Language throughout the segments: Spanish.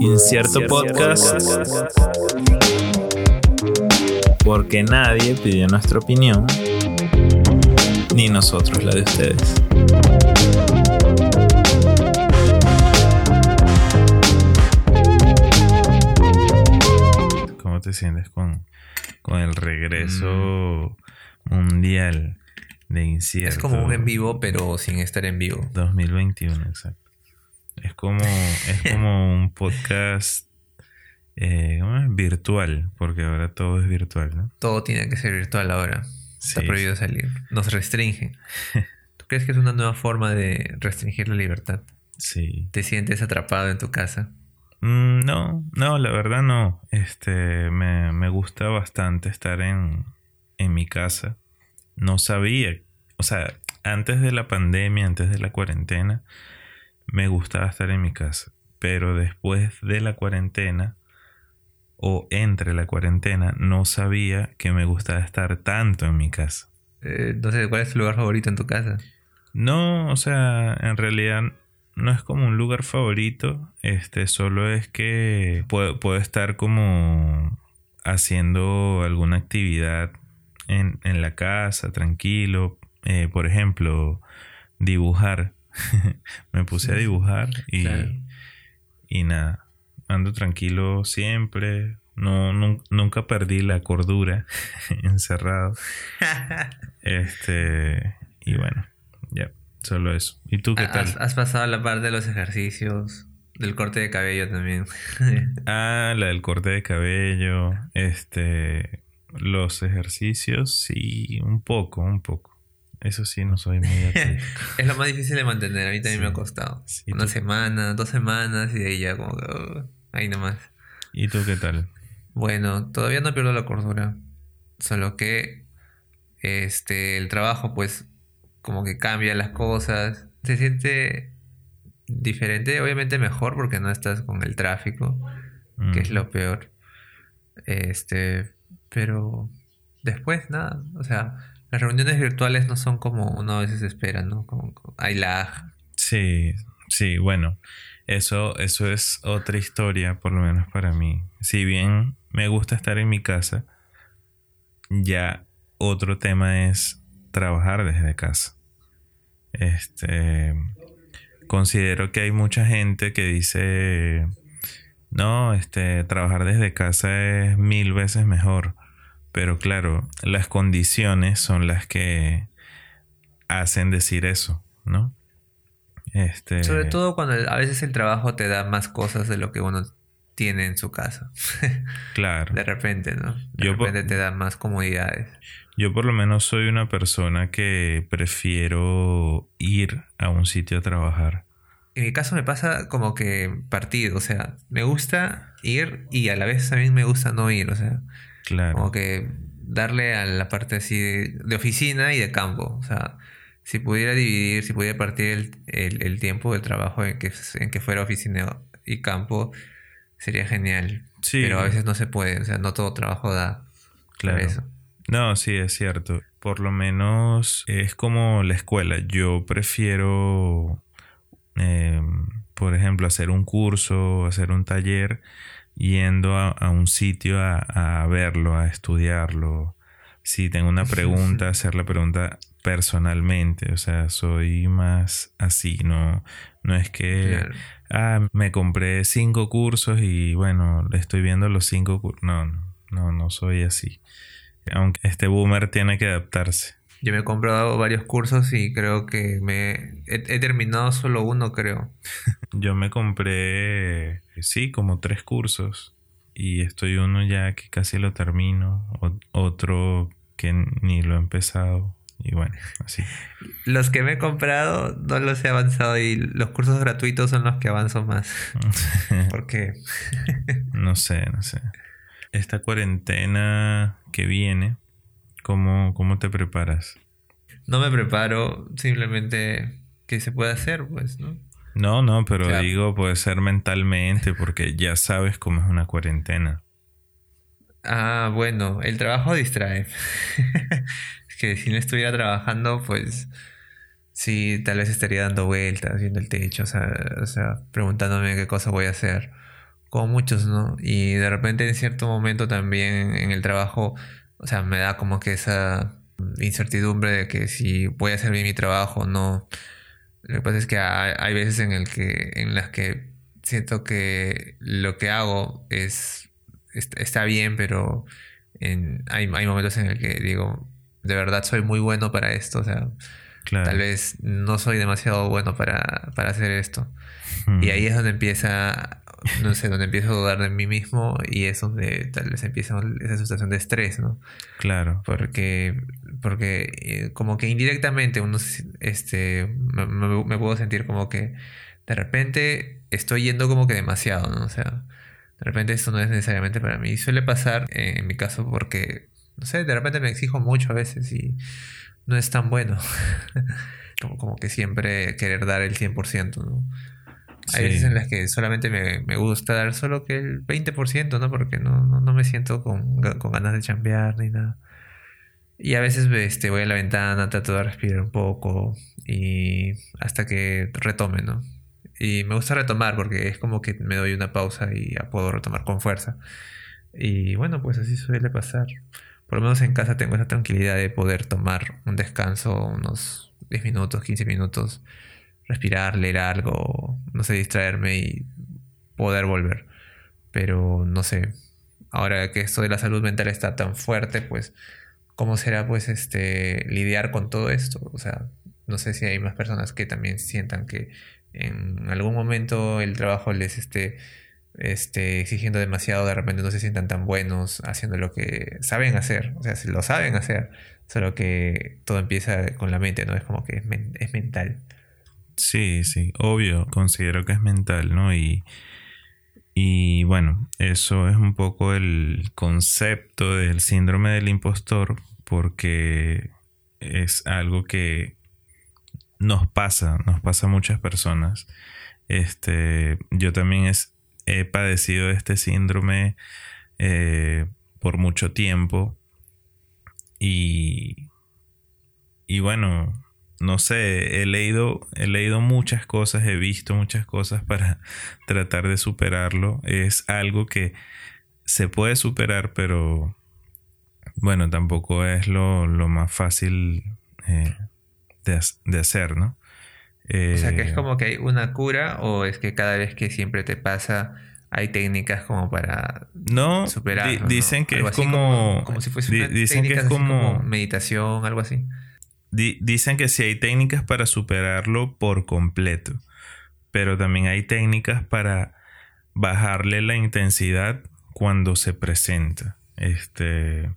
Incierto Podcast. Porque nadie pidió nuestra opinión, ni nosotros la de ustedes. ¿Cómo te sientes con, con el regreso mundial de Incierto? Es como un en vivo, pero sin estar en vivo. 2021, exacto. Es como, es como un podcast eh, virtual, porque ahora todo es virtual, ¿no? Todo tiene que ser virtual ahora. Está Sí. prohibido salir. Nos restringen. ¿Tú crees que es una nueva forma de restringir la libertad? Sí. ¿Te sientes atrapado en tu casa? Mm, no, no, la verdad no. Este, me, me gusta bastante estar en, en mi casa. No sabía, o sea, antes de la pandemia, antes de la cuarentena, me gustaba estar en mi casa. Pero después de la cuarentena, o entre la cuarentena, no sabía que me gustaba estar tanto en mi casa. Eh, no sé, ¿cuál es tu lugar favorito en tu casa? No, o sea, en realidad no es como un lugar favorito. Este, solo es que puedo, puedo estar como haciendo alguna actividad en, en la casa, tranquilo. Eh, por ejemplo, dibujar. Me puse a dibujar y, Claro. y nada. Ando tranquilo siempre. No, nun- nunca perdí la cordura encerrado. Este, y bueno, ya, solo eso. ¿Y tú qué tal? ¿Has, has pasado la parte de los ejercicios, del corte de cabello también. Ah, la del corte de cabello, este, los ejercicios, sí, un poco, un poco. Eso sí, no soy muy es lo más difícil de mantener, a mí también Sí. me ha costado. Sí, Una tú- semana, dos semanas y ahí ya como que, uh, ahí nomás. ¿Y tú qué tal? Bueno, todavía no pierdo la cordura. Solo que este el trabajo pues como que cambia las cosas. Se siente diferente, obviamente mejor porque no estás con el tráfico, Mm, que es lo peor. Este, pero después nada, o sea, las reuniones virtuales no son como uno a veces espera, ¿no? Como, hay. Sí, sí, bueno, eso, eso es otra historia, por lo menos para mí. Si bien me gusta estar en mi casa, ya otro tema es trabajar desde casa. Este, considero que hay mucha gente que dice, no, este, trabajar desde casa es mil veces mejor. Pero claro, las condiciones son las que hacen decir eso, ¿no? Este, Sobre todo cuando a veces el trabajo te da más cosas de lo que uno tiene en su casa. claro. De repente, ¿no? De Yo repente te da más comodidades. Yo por lo menos soy una persona que prefiero ir a un sitio a trabajar. En mi caso me pasa como que partido, o sea, me gusta ir y a la vez también me gusta no ir, o sea, Claro. como que darle a la parte así de, de oficina y de campo, o sea, si pudiera dividir, si pudiera partir el, el- el tiempo del trabajo en que, en que fuera oficina y campo, sería genial. Sí. Pero a veces no se puede, o sea, no todo trabajo da Claro. eso. No, sí, es cierto. Por lo menos es como la escuela. Yo prefiero, eh, por ejemplo, hacer un curso, hacer un taller, yendo a, a un sitio a, a verlo, a estudiarlo. Si tengo una pregunta, hacer la pregunta personalmente. O sea, soy más así, no, no es que Claro. ah, me compré cinco cursos y bueno, le estoy viendo los cinco cursos. No, no, no, no soy así. Aunque este boomer tiene que adaptarse. Yo me he comprado varios cursos y creo que me he, he terminado solo uno, creo. Yo me compré, sí, como tres cursos y estoy uno ya que casi lo termino, otro que ni lo he empezado y bueno, así. Los que me he comprado no los he avanzado y los cursos gratuitos son los que avanzo más. Porque No sé, no sé. Esta cuarentena que viene, ¿cómo, cómo te preparas? no me preparo, simplemente que se puede hacer, pues, ¿no? No, no, pero digo, puede ser mentalmente porque ya sabes cómo es una cuarentena. Ah, bueno, el trabajo distrae. es que si no estuviera trabajando, pues sí, tal vez estaría dando vueltas, viendo el techo, o sea, o sea, preguntándome qué cosa voy a hacer. como muchos, ¿no? Y de repente en cierto momento también en el trabajo, o sea, me da como que esa incertidumbre de que si voy a hacer bien mi trabajo o no. Lo que pasa es que hay, veces en, el que, en las que siento que lo que hago es está bien, pero en, hay, hay momentos en el que digo, de verdad soy muy bueno para esto, o sea, tal vez no soy demasiado bueno para, para hacer esto. Y ahí es donde empieza, no sé, donde empiezo a dudar de mí mismo y es donde tal vez empieza esa situación de estrés, ¿no? Claro. Porque, porque eh, como que indirectamente uno, este, me, me, puedo sentir como que de repente estoy yendo como que demasiado, ¿no? O sea, de repente esto no es necesariamente para mí. Suele pasar en mi caso porque, no sé, de repente me exijo mucho a veces y no es tan bueno. como, como que siempre querer dar el 100%, ¿no? Hay veces en las que solamente me, me, gusta dar solo que el 20%, ¿no? Porque no, no, no me siento con, con, ganas de chambear ni nada. Y a veces este, voy a la ventana, trato de respirar un poco y hasta que retome, ¿no? Y me gusta retomar porque es como que me doy una pausa y ya puedo retomar con fuerza. Y bueno, pues así suele pasar. Por lo menos en casa tengo esa tranquilidad de poder tomar un descanso, unos 10 minutos, 15 minutos, respirar, leer algo, no sé, distraerme y poder volver. Pero no sé, ahora que esto de la salud mental está tan fuerte, pues, ¿cómo será pues este lidiar con todo esto? O sea, no sé si hay más personas que también sientan que en algún momento el trabajo les esté, esté exigiendo demasiado, de repente no se sientan tan buenos haciendo lo que saben hacer, o sea, si lo saben hacer, solo que todo empieza con la mente, ¿no? Es como que es, mental. Sí, sí, obvio, considero que es mental, ¿no? Y, y bueno, eso es un poco el concepto del síndrome del impostor, porque es algo que nos pasa, nos pasa a muchas personas. Este, yo también he padecido este síndrome eh, por mucho tiempo y, y bueno, no sé, he leído, he leído muchas cosas, he visto muchas cosas para tratar de superarlo. Es algo que se puede superar, pero bueno, tampoco es lo, más fácil eh, de, hacer, ¿no? o sea, que es eh, como que hay una cura o es que cada vez que siempre te pasa hay técnicas como para no, superar. dicen que es como, como, si fuese una dicen que es como, meditación, algo así. Dicen que sí hay técnicas para superarlo por completo, pero también hay técnicas para bajarle la intensidad cuando se presenta. Este,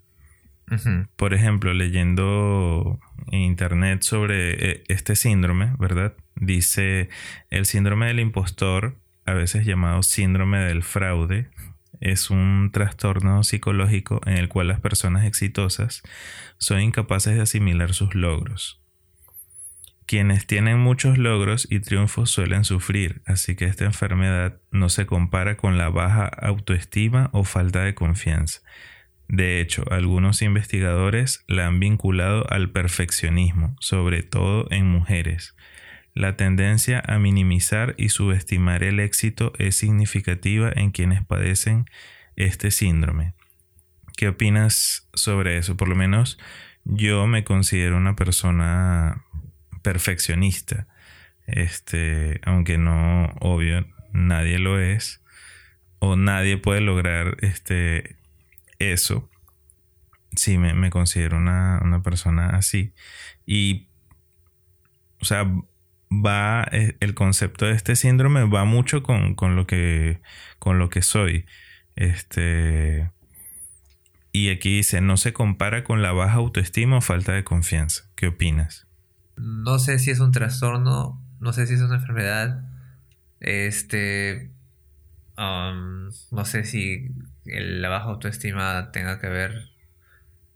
por ejemplo, leyendo en internet sobre eh, este síndrome, ¿verdad? Dice el síndrome del impostor, a veces llamado síndrome del fraude, es un trastorno psicológico en el cual las personas exitosas son incapaces de asimilar sus logros. Quienes tienen muchos logros y triunfos suelen sufrir, así que esta enfermedad no se compara con la baja autoestima o falta de confianza de hecho, algunos investigadores la han vinculado al perfeccionismo, sobre todo en mujeres. La tendencia a minimizar y subestimar el éxito es significativa en quienes padecen este síndrome. ¿Qué opinas sobre eso? Por lo menos yo me considero una persona perfeccionista. Este, aunque no, obvio, nadie lo es. O nadie puede lograr este eso, sí, me, considero una, persona así. Y, o sea, va, eh, el concepto de este síndrome va mucho con, lo, que, con lo que soy. Este, y aquí dice, no se compara con la baja autoestima o falta de confianza. ¿Qué opinas? No sé si es un trastorno, no sé si es una enfermedad. Este, um, no sé si la baja autoestima tenga que ver.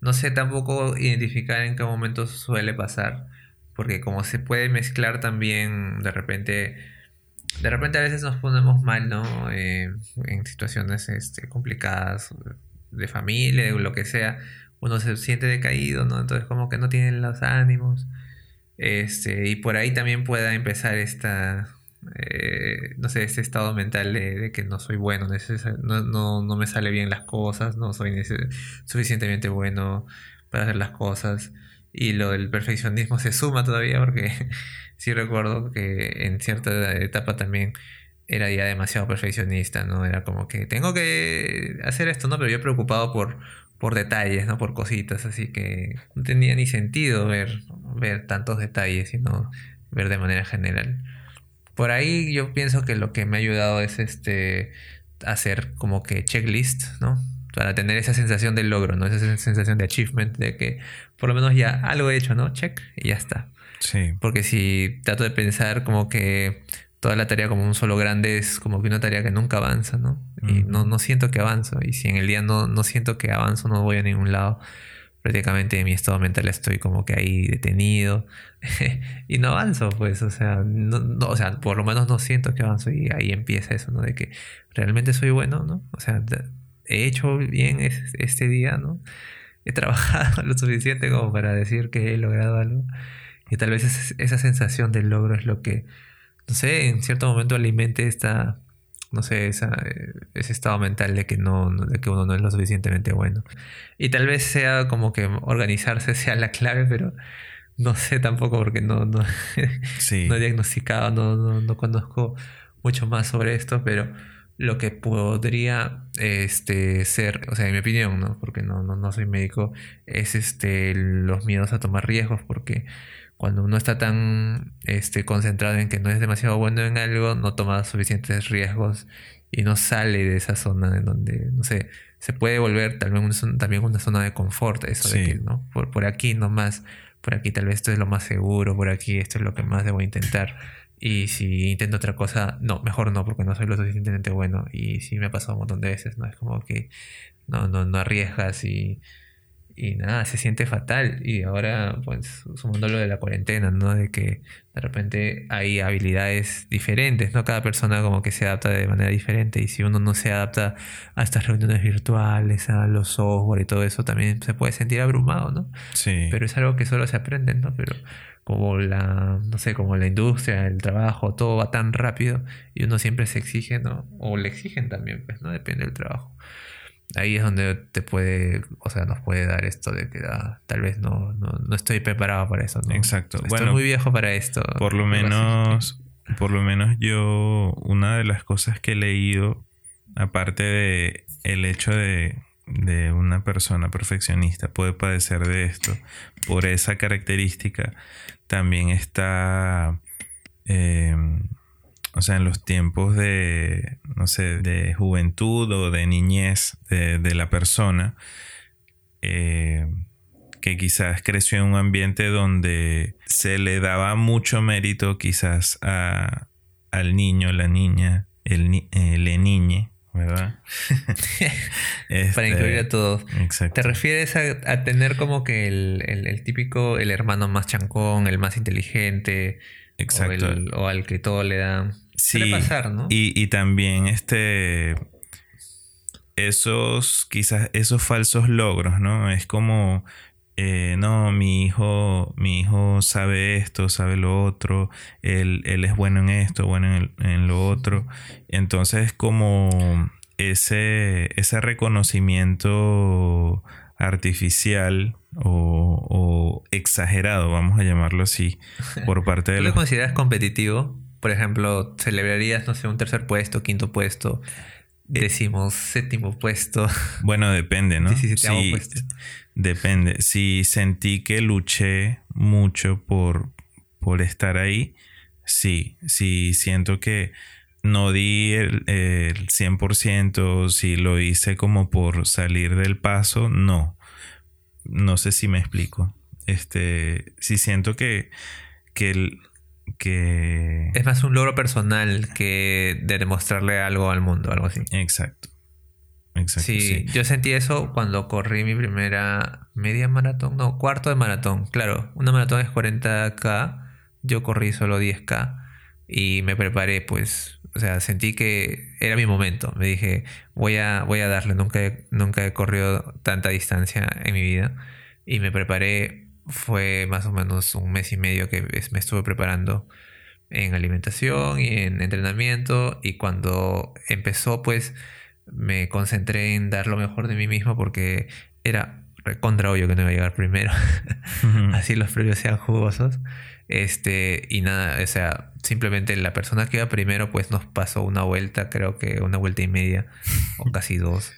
No sé tampoco identificar en qué momento suele pasar, porque como se puede mezclar también de repente, de repente a veces nos ponemos mal, ¿no? Eh, en situaciones este, complicadas de familia, o lo que sea, uno se siente decaído, ¿no? Entonces como que no tiene los ánimos. Este, y por ahí también pueda empezar esta, eh, no sé, ese estado mental de, que no soy bueno, no, no, no, me sale bien las cosas, no soy suficientemente bueno para hacer las cosas. Y lo del perfeccionismo se suma todavía porque sí recuerdo que en cierta etapa también era ya demasiado perfeccionista, ¿no? Era como que tengo que hacer esto, ¿no? Pero yo preocupado por, por detalles, ¿no? Por cositas, así que no tenía ni sentido ver, ver tantos detalles, sino ver de manera general. Por ahí yo pienso que lo que me ha ayudado es este hacer como que checklist, ¿no? Para tener esa sensación de logro, ¿no? Esa sensación de achievement, de que por lo menos ya algo he hecho, ¿no? Check y ya está. Sí. Porque si trato de pensar como que toda la tarea como un solo grande es como que una tarea que nunca avanza, ¿no? Y no, no siento que avanzo. Y si en el día no, no siento que avanzo, no voy a ningún lado. Prácticamente en mi estado mental estoy como que ahí detenido. y no avanzo, pues, o sea, no, o sea, por lo menos no siento que avanzo. Y ahí empieza eso, ¿no? De que realmente soy bueno, ¿no? O sea, he hecho bien este día, ¿no? He trabajado lo suficiente como para decir que he logrado algo. Y tal vez esa sensación del logro es lo que no sé, en cierto momento alimente esta, no sé, esa, eh, ese estado mental de que, no, de que uno no es lo suficientemente bueno. Y tal vez sea como que organizarse sea la clave, pero no sé tampoco porque no, no, no he diagnosticado, no, no, no, conozco mucho más sobre esto, pero lo que podría este, ser, o sea, en mi opinión, ¿no? porque no, no, no soy médico, es este, los miedos a tomar riesgos, porque cuando uno está tan este, concentrado en que no es demasiado bueno en algo, no toma suficientes riesgos y no sale de esa zona en donde, no sé, se puede volver tal vez también una zona de confort, eso de que, ¿no? Por, por aquí nomás, por aquí tal vez esto es lo más seguro, por aquí esto es lo que más debo intentar. Y si intento otra cosa, no, mejor no, porque no soy lo suficientemente bueno. Y sí me ha pasado un montón de veces, ¿no? Es como que no, no, no arriesgas y y nada, se siente fatal. Y ahora, pues, sumando lo de la cuarentena, ¿no? De que de repente hay habilidades diferentes, ¿no? Cada persona como que se adapta de manera diferente. Y si uno no se adapta a estas reuniones virtuales, a los software y todo eso, también se puede sentir abrumado, ¿no? Sí. Pero es algo que solo se aprende, ¿no? Pero como la, no sé, como la industria, el trabajo, todo va tan rápido y uno siempre se exige, ¿no? O le exigen también, pues, ¿no? Depende del trabajo ahí es donde te puede, o sea, nos puede dar esto de que ah, tal vez no, no, estoy preparado para eso. ¿no? Exacto. Estoy muy viejo para esto. Por lo menos, por lo menos yo, una de las cosas que he leído, aparte de el hecho de, de una persona perfeccionista puede padecer de esto, por esa característica, también está... Eh, o sea, en los tiempos de, no sé, de juventud o de niñez de, la persona, eh, que quizás creció en un ambiente donde se le daba mucho mérito quizás a, al niño, la niña, el, eh, le niñe, ¿verdad? Para incluir a este, todos. Exacto. ¿Te refieres a, tener como que el, el, típico, el hermano más chancón, el más inteligente? Exacto. O, al que todo le da Sí. pasar, ¿no? Y, y también este. Esos, quizás, esos falsos logros, ¿no? Es como. Eh, no, mi hijo, mi hijo sabe esto, sabe lo otro, él, él es bueno en esto, bueno en, en lo otro. Entonces, como ese, ese reconocimiento artificial o, o, exagerado, vamos a llamarlo así, por parte de ¿Tú lo consideras competitivo? Por ejemplo, celebrarías, no sé, un tercer puesto, quinto puesto, eh, décimo, séptimo puesto. Bueno, depende, ¿no? Sí, depende. Si sentí que luché mucho por, por estar ahí, sí. Si siento que no di el, el 100%, si lo hice como por salir del paso, no. No sé si me explico. Este, si siento que, que el, que... Es más un logro personal que de demostrarle algo al mundo, algo así. Exacto. Exacto. Sí, yo sentí eso cuando corrí mi primera media maratón, no, cuarto de maratón. Claro, una maratón es 40k, yo corrí solo 10k y me preparé, pues, o sea, sentí que era mi momento. Me dije, voy a, voy a darle, nunca nunca he corrido tanta distancia en mi vida y me preparé fue más o menos un mes y medio que me estuve preparando en alimentación y en entrenamiento y cuando empezó pues me concentré en dar lo mejor de mí mismo porque era contra obvio que no iba a llegar primero. Así los premios sean jugosos. Este, y nada, o sea, simplemente la persona que iba primero, pues nos pasó una vuelta, creo que una vuelta y media, o casi dos.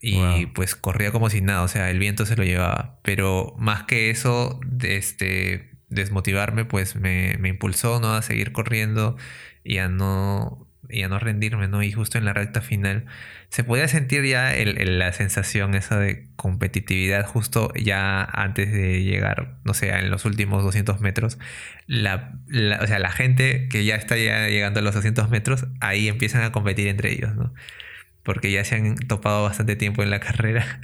Y pues corría como si nada, o sea, el viento se lo llevaba. Pero más que eso, este, desmotivarme, pues me, me impulsó, ¿no? A seguir corriendo y a no y a no rendirme, ¿no? Y justo en la recta final se podía sentir ya el, la sensación esa de competitividad justo ya antes de llegar, no sé, en los últimos 200 metros. La, o sea, la gente que ya está ya llegando a los 200 metros, ahí empiezan a competir entre ellos, ¿no? Porque ya se han topado bastante tiempo en la carrera.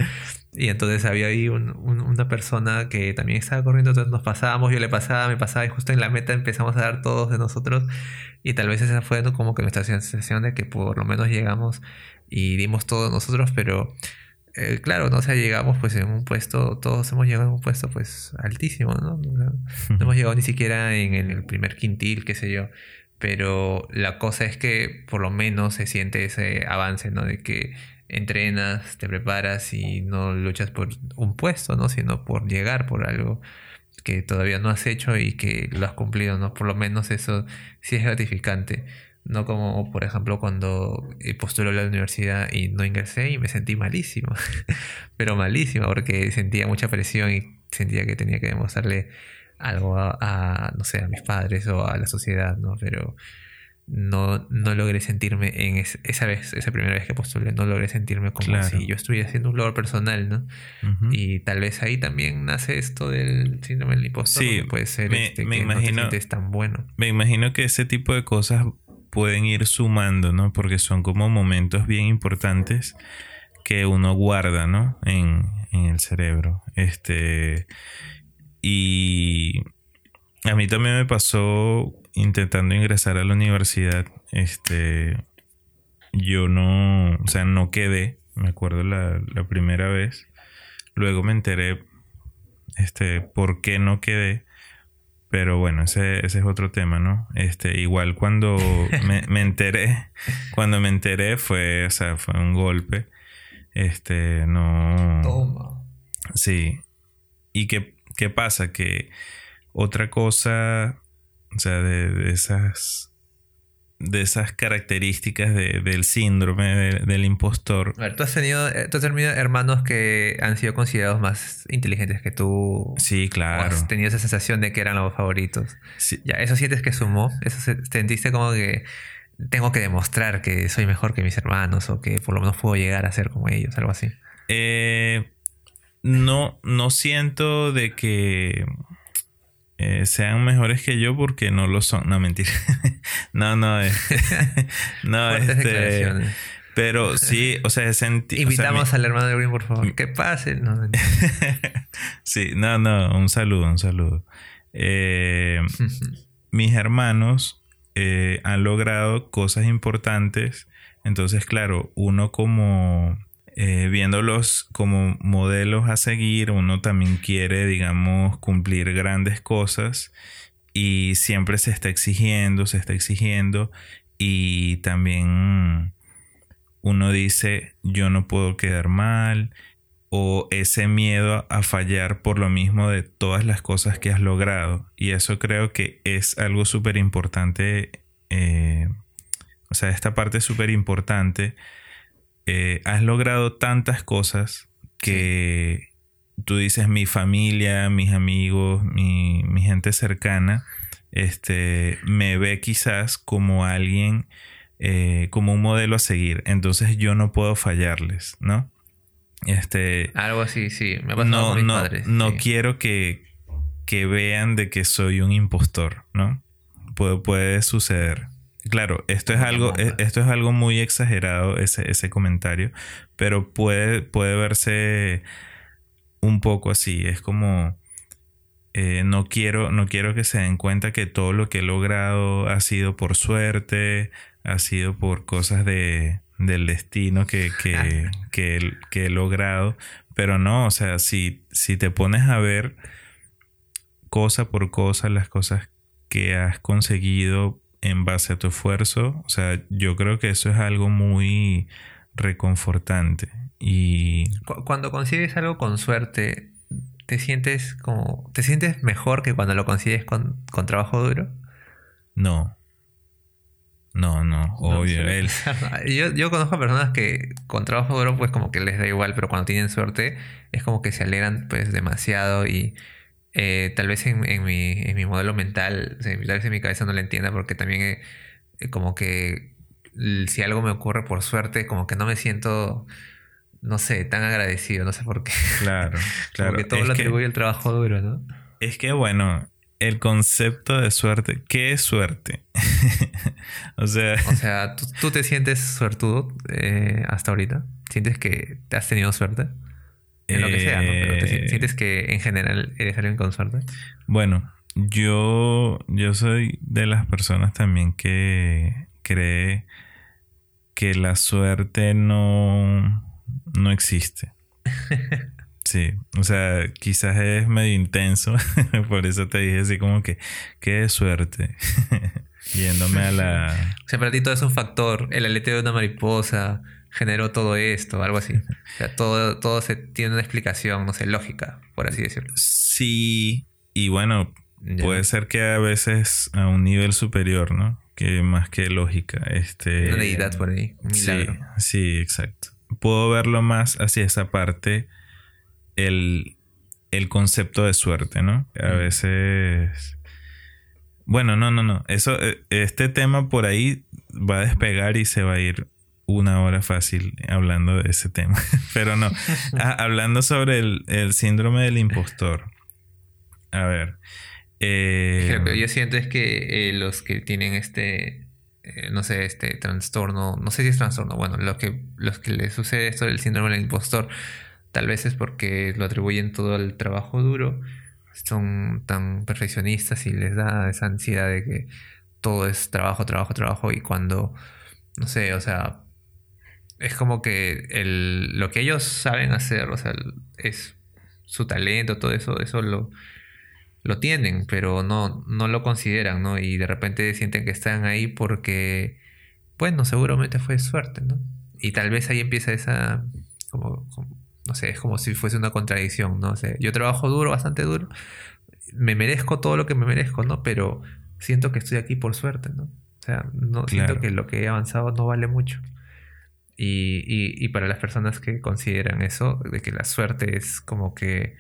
Y entonces había ahí una persona que también estaba corriendo, entonces nos pasábamos, yo le pasaba, me pasaba y justo en la meta empezamos a dar todos de nosotros y tal vez esa fue como que nuestra sensación de que por lo menos llegamos y dimos todo nosotros, pero eh, claro, no o sea, llegamos pues en un puesto, todos hemos llegado en un puesto pues altísimo, ¿no? No, hemos llegado ni siquiera en el primer quintil, qué sé yo. Pero la cosa es que por lo menos se siente ese avance, ¿no? De que entrenas, te preparas y no luchas por un puesto, ¿no? Sino por llegar por algo que todavía no has hecho y que lo has cumplido, ¿no? Por lo menos eso sí es gratificante. No como, por ejemplo, cuando postulé a la universidad y no ingresé y me sentí malísimo. Pero malísimo porque sentía mucha presión y sentía que tenía que demostrarle algo a, a, no sé, a mis padres o a la sociedad, ¿no? Pero no, no logré sentirme en esa vez, esa primera vez que postulé, no logré sentirme como si yo estuviera haciendo un logro personal, ¿no? Y tal vez ahí también nace esto del síndrome del impostor. Sí, puede ser me, este, me que imagino, no te tan bueno. Me imagino que ese tipo de cosas pueden ir sumando, ¿no? Porque son como momentos bien importantes que uno guarda, ¿no? En, en el cerebro. Este. Y a mí también me pasó intentando ingresar a la universidad, este, yo no, o sea, no quedé, me acuerdo la, primera vez. Luego me enteré, este, por qué no quedé. Pero bueno, ese, ese es otro tema, ¿no? Este, igual cuando me, me, enteré, cuando me enteré fue, o sea, fue un golpe. Este, no. Toma. Sí. ¿Y qué, qué pasa? Que otra cosa o sea, de, esas de esas características del síndrome del impostor. A ver, tú has tenido, eh, tú has tenido hermanos que han sido considerados más inteligentes que tú. Sí, claro. has tenido esa sensación de que eran los favoritos. Sí. Ya, eso sientes que sumó. Eso sentiste como que tengo que demostrar que soy mejor que mis hermanos o que por lo menos puedo llegar a ser como ellos, algo así. Eh, no, no siento de que eh, sean mejores que yo porque no lo son. No, mentira. no, no. Eh. no, este. Pero sí, o sea, sentí. Invitamos al hermano de Green, por favor. Que pase. No, sí, no, no. Un saludo, un saludo. Eh, mis hermanos han logrado cosas importantes. Entonces, claro, uno como eh, viéndolos como modelos a seguir, uno también quiere, digamos, cumplir grandes cosas y siempre se está exigiendo, se está exigiendo y también uno dice, yo no puedo quedar mal o ese miedo a fallar por lo mismo de todas las cosas que has logrado. Y eso creo que es algo súper importante. Eh, o sea, esta parte es súper importante eh, has logrado tantas cosas que tú dices mi familia, mis amigos, mi, gente cercana, este, me ve quizás como alguien, eh, como un modelo a seguir. Entonces yo no puedo fallarles, ¿no? Este, Algo así, sí. Me ha no, no, no quiero que, que vean de que soy un impostor, ¿no? Puede suceder. Claro, esto es algo, e, esto es algo muy exagerado, ese, ese comentario, pero puede, puede verse un poco así. Es como eh, no quiero, no quiero que se den cuenta que todo lo que he logrado ha sido por suerte, ha sido por cosas de, del destino que, que, que, que he logrado. Pero no, o sea, si, si te pones a ver cosa por cosa las cosas que has conseguido en base a tu esfuerzo. O sea, yo creo que eso es algo muy reconfortante. Y cuando consigues algo con suerte, ¿te sientes como. ¿Te sientes mejor que cuando lo consigues con, con trabajo duro? No. No, no, obvio. él. yo, yo conozco personas que con trabajo duro, pues como que les da igual, pero cuando tienen suerte, es como que se alegran pues demasiado y eh, tal vez en, en, mi, en, mi, modelo mental, tal vez en mi cabeza no lo entienda porque también eh, como que si algo me ocurre por suerte, como que no me siento, no sé, tan agradecido, no sé por qué. Claro, claro. Porque todo lo atribuye al trabajo duro, ¿no? Es que bueno, el concepto de suerte, ¿qué es suerte? o sea... O sea, ¿tú, te sientes suertudo eh, hasta ahorita? ¿Sientes que te has tenido suerte? En lo que sea, ¿no? Pero te, eh, ¿sientes que en general eres alguien con suerte? Bueno, yo, yo soy de las personas también que cree que la suerte no, no existe. Sí, o sea, quizás es medio intenso, por eso te dije así como que, qué suerte, yéndome a la... O sea, para ti todo es un factor, el aleteo de una mariposa generó todo esto, algo así. O sea, todo, todo se tiene una explicación, no sé, lógica, por así decirlo. Sí, y bueno, puede ser que a veces a un nivel superior, ¿no? Que más que lógica, este... Una deidad por ahí, un milagro. Sí, sí, exacto. Puedo verlo más hacia esa parte el, concepto de suerte, ¿no? A veces... Bueno, no, no, no. Eso, eh, este tema por ahí va a despegar y se va a ir una hora fácil hablando de ese tema. Pero no. Ah, hablando sobre el, síndrome del impostor. A ver. Eh, yo siento es que eh, los que tienen este, no sé, este trastorno, no sé si es trastorno, bueno, lo que, los que les sucede esto del síndrome del impostor, Tal vez es porque lo atribuyen todo al trabajo duro, son tan perfeccionistas y les da esa ansiedad de que todo es trabajo, trabajo, trabajo y cuando, no sé, o sea, es como que el, lo que ellos saben hacer, o sea, es su talento, todo eso, eso lo, lo tienen, pero no, no lo consideran, ¿no? Y de repente sienten que están ahí porque, bueno, seguramente fue suerte, ¿no? Y tal vez ahí empieza esa, como no sé, es como si fuese una contradicción, ¿no? sé, yo trabajo duro, bastante duro, me merezco todo lo que me merezco, ¿no? Pero siento que estoy aquí por suerte, ¿no? O sea, no siento que lo que he avanzado no vale mucho. Y, y, para las personas que consideran eso, de que la suerte es como que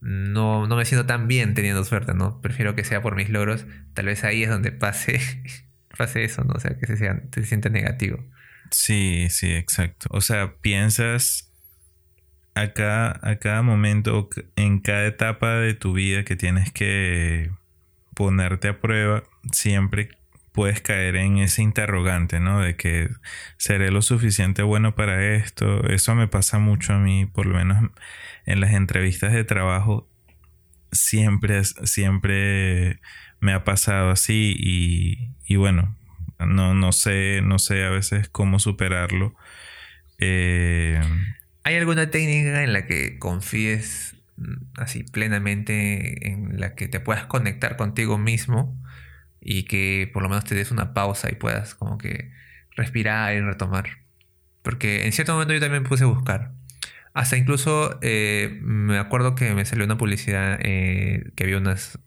no, no me siento tan bien teniendo suerte, ¿no? Prefiero que sea por mis logros, tal vez ahí es donde pase, pase eso, ¿no? O sea, que se, sea, se siente negativo. Sí, sí, exacto. O sea, piensas a cada, momento, en cada etapa de tu vida que tienes que ponerte a prueba, siempre puedes caer en ese interrogante, ¿no? De que seré lo suficiente bueno para esto. Eso me pasa mucho a mí, por lo menos en las entrevistas de trabajo, siempre, siempre me ha pasado así y, y bueno, no, no sé, no sé a veces cómo superarlo. Eh, ¿Hay alguna técnica en la que confíes mm, así plenamente, en la que te puedas conectar contigo mismo y que por lo menos te des una pausa y puedas como que respirar y retomar? Porque en cierto momento yo también puse a buscar. Hasta incluso eh, me acuerdo que me salió una publicidad eh, que había unas,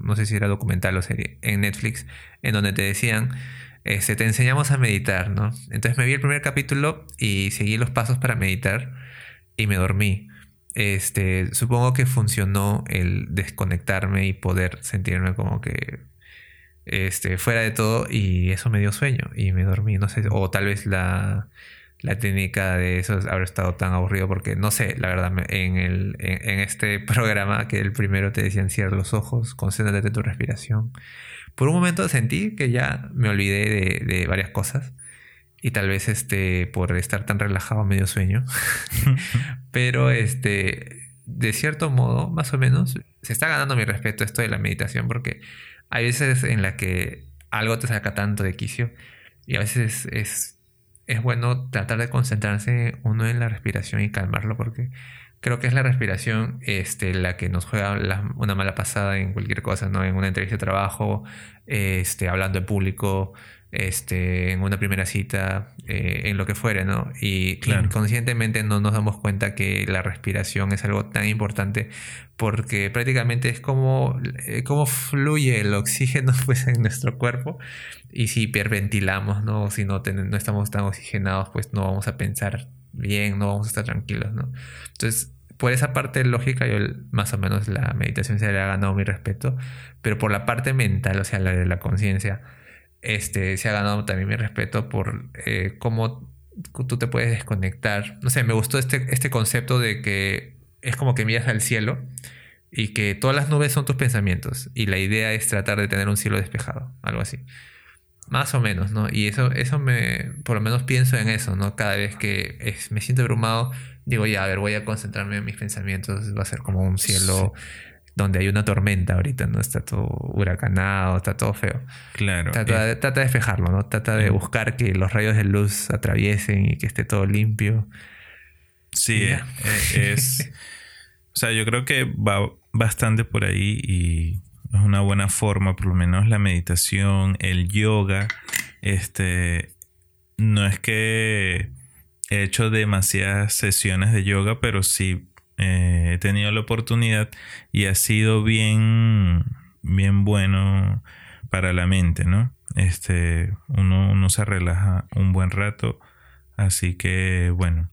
no sé si era documental o serie, en Netflix, en donde te decían este, te enseñamos a meditar, ¿no? Entonces me vi el primer capítulo y seguí los pasos para meditar y me dormí. Este, supongo que funcionó el desconectarme y poder sentirme como que este, fuera de todo y eso me dio sueño y me dormí, no sé, o tal vez la, la técnica de eso haber estado tan aburrido porque no sé, la verdad, en, el, en, este programa que el primero te decían cierra los ojos, concéntrate en tu respiración por un momento sentí que ya me olvidé de, varias cosas. Y tal vez este, por estar tan relajado, medio sueño. Pero este, de cierto modo, más o menos, se está ganando mi respeto esto de la meditación. Porque hay veces en la que algo te saca tanto de quicio. Y a veces es, es bueno tratar de concentrarse uno en la respiración y calmarlo. Porque creo que es la respiración este, la que nos juega una mala pasada en cualquier cosa, ¿no? En una entrevista de trabajo, este, hablando en público, este, en una primera cita, eh, en lo que fuere, ¿no? Y inconscientemente no nos damos cuenta que la respiración es algo tan importante porque prácticamente es como, eh, como fluye el oxígeno pues, en nuestro cuerpo y si hiperventilamos, ¿no? Si no, no estamos tan oxigenados, pues no vamos a pensar bien, no vamos a estar tranquilos, ¿no? Entonces, por esa parte lógica, yo más o menos la meditación se le ha ganado mi respeto, pero por la parte mental, o sea, la de la conciencia, este, se ha ganado también mi respeto por eh, cómo tú te puedes desconectar. No sé, me gustó este, este concepto de que es como que miras al cielo y que todas las nubes son tus pensamientos y la idea es tratar de tener un cielo despejado, algo así. Más o menos, ¿no? Y eso, eso me, por lo menos pienso en eso, ¿no? Cada vez que me siento abrumado, digo, ya, a ver, voy a concentrarme en mis pensamientos, va a ser como un cielo donde hay una tormenta ahorita, ¿no? Está todo huracanado, está todo feo. Claro. Trata, de, trata de despejarlo, ¿no? Trata de buscar que los rayos de luz atraviesen y que esté todo limpio. Sí, eh, eh, es, O sea, yo creo que va bastante por ahí y es una buena forma, por lo menos la meditación, el yoga. Este. No es que he hecho demasiadas sesiones de yoga, pero sí eh, he tenido la oportunidad y ha sido bien, bien bueno para la mente, ¿no? Este, uno, uno se relaja un buen rato, así que bueno,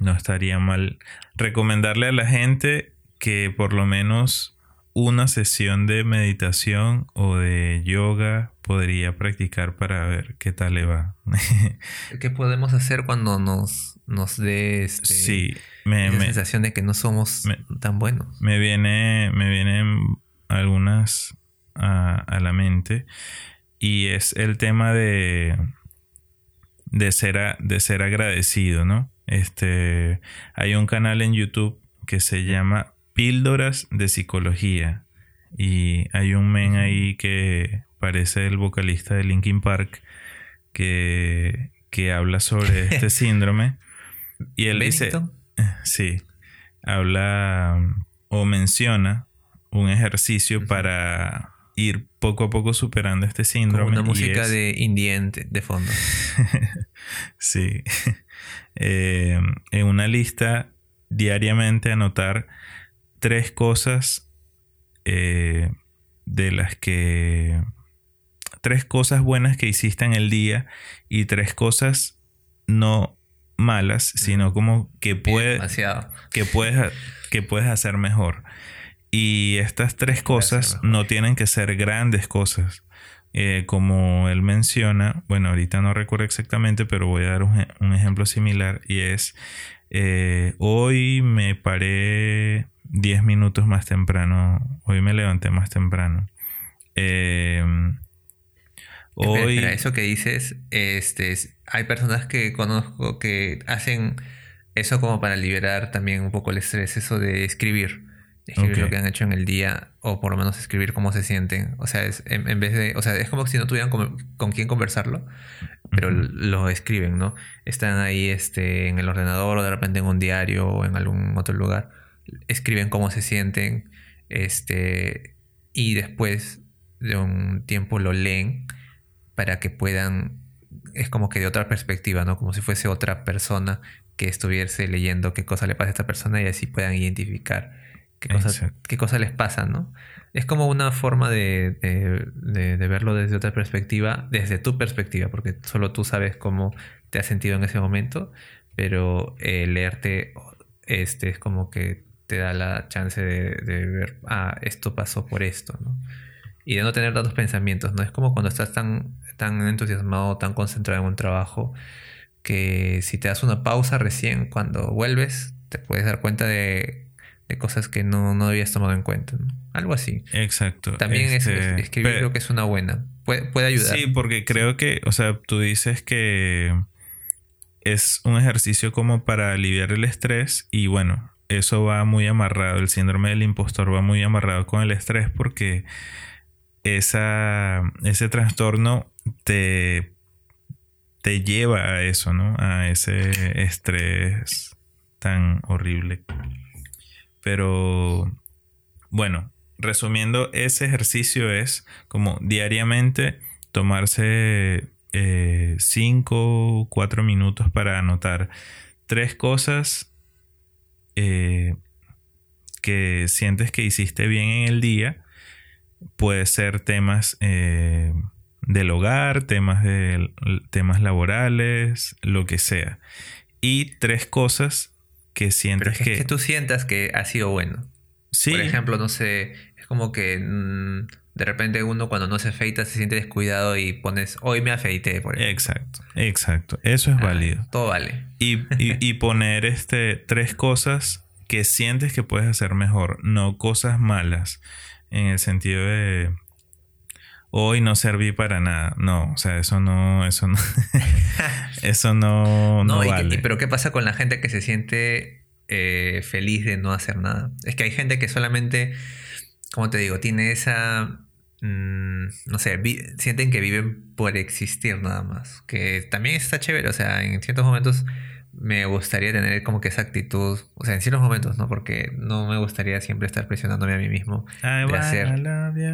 no estaría mal recomendarle a la gente que por lo menos una sesión de meditación o de yoga podría practicar para ver qué tal le va. ¿Qué podemos hacer cuando nos, nos dé este, sí, me, sensación de que no somos tan buenos? Me viene, me vienen algunas a, la mente y es el tema de de ser, de ser agradecido, ¿no? Este, hay un canal en YouTube que se llama Píldoras de Psicología. Y hay un men ahí que parece el vocalista de Linkin Park que, que habla sobre este síndrome. Y él dice, sí, habla o menciona un ejercicio para ir poco a poco superando este síndrome. una música de indiente de fondo. sí. Eh, en una lista diariamente anotar tres cosas eh, de las que... Tres cosas buenas que hiciste en el día y tres cosas no malas, sino como que, puede, que, puedes, que puedes hacer mejor. Y estas tres cosas no tienen que ser grandes cosas. Eh, como él menciona, bueno, ahorita no recuerdo exactamente, pero voy a dar un, ejemplo similar y es, eh, hoy me paré 10 minutos más temprano. Hoy me levanté más temprano. Eh, hoy... eso que dices, este, hay personas que conozco que hacen eso como para liberar también un poco el estrés, eso de escribir. Escribir lo que han hecho en el día, o por lo menos escribir cómo se sienten. O sea, es, en, vez de. O sea, es como si no tuvieran con, con quién conversarlo, pero lo escriben, ¿no? Están ahí este, en el ordenador o de repente en un diario o en algún otro lugar escriben cómo se sienten, este, y después de un tiempo lo leen para que puedan, es como que de otra perspectiva, ¿no? Como si fuese otra persona que estuviese leyendo qué cosa le pasa a esta persona y así puedan identificar qué cosas, qué cosas les pasan, ¿no? Es como una forma de, de, de, verlo desde otra perspectiva, desde tu perspectiva, porque solo tú sabes cómo te has sentido en ese momento, pero eh, leerte este es como que te da la chance de, ver, ah, esto pasó por esto, ¿no? Y de no tener tantos pensamientos, ¿no? Es como cuando estás tan, tan entusiasmado, tan concentrado en un trabajo, que si te das una pausa recién, cuando vuelves, te puedes dar cuenta de, cosas que no, no habías tomado en cuenta, ¿no? Algo así. Exacto. También es, este, escribir creo que es una buena. Puede, puede ayudar. Sí, porque creo que, o sea, tú dices que es un ejercicio como para aliviar el estrés y bueno, eso va muy amarrado, el síndrome del impostor va muy amarrado con el estrés porque esa, ese trastorno te, te lleva a eso, ¿no? A ese estrés tan horrible. Pero bueno, resumiendo, ese ejercicio es como diariamente tomarse 5 o 4 minutos para anotar tres cosas eh, que sientes que hiciste bien en el día. Puede ser temas eh, del hogar, temas, de, temas laborales, lo que sea. Y tres cosas que sientes que, que... tú sientas que ha sido bueno. Sí. Por ejemplo, no sé, es como que mm, de repente uno cuando no se afeita se siente descuidado y pones, hoy me afeité, por ejemplo. Exacto, exacto. Eso es Ah, válido. Todo vale. Y, y- y poner este, tres cosas que sientes que puedes hacer mejor, no cosas malas, en el sentido de hoy no serví para nada. No, o sea, eso no, eso no, eso no, no, vale. y- pero ¿qué pasa con la gente que se siente eh, feliz de no hacer nada? Es que hay gente que solamente, como te digo, tiene esa... mm, no sé, sienten que viven por existir nada más. Que también está chévere, o sea, en ciertos momentos me gustaría tener como que esa actitud, o sea, en ciertos momentos, ¿no? Porque no me gustaría siempre estar presionándome a mí mismo I de hacer-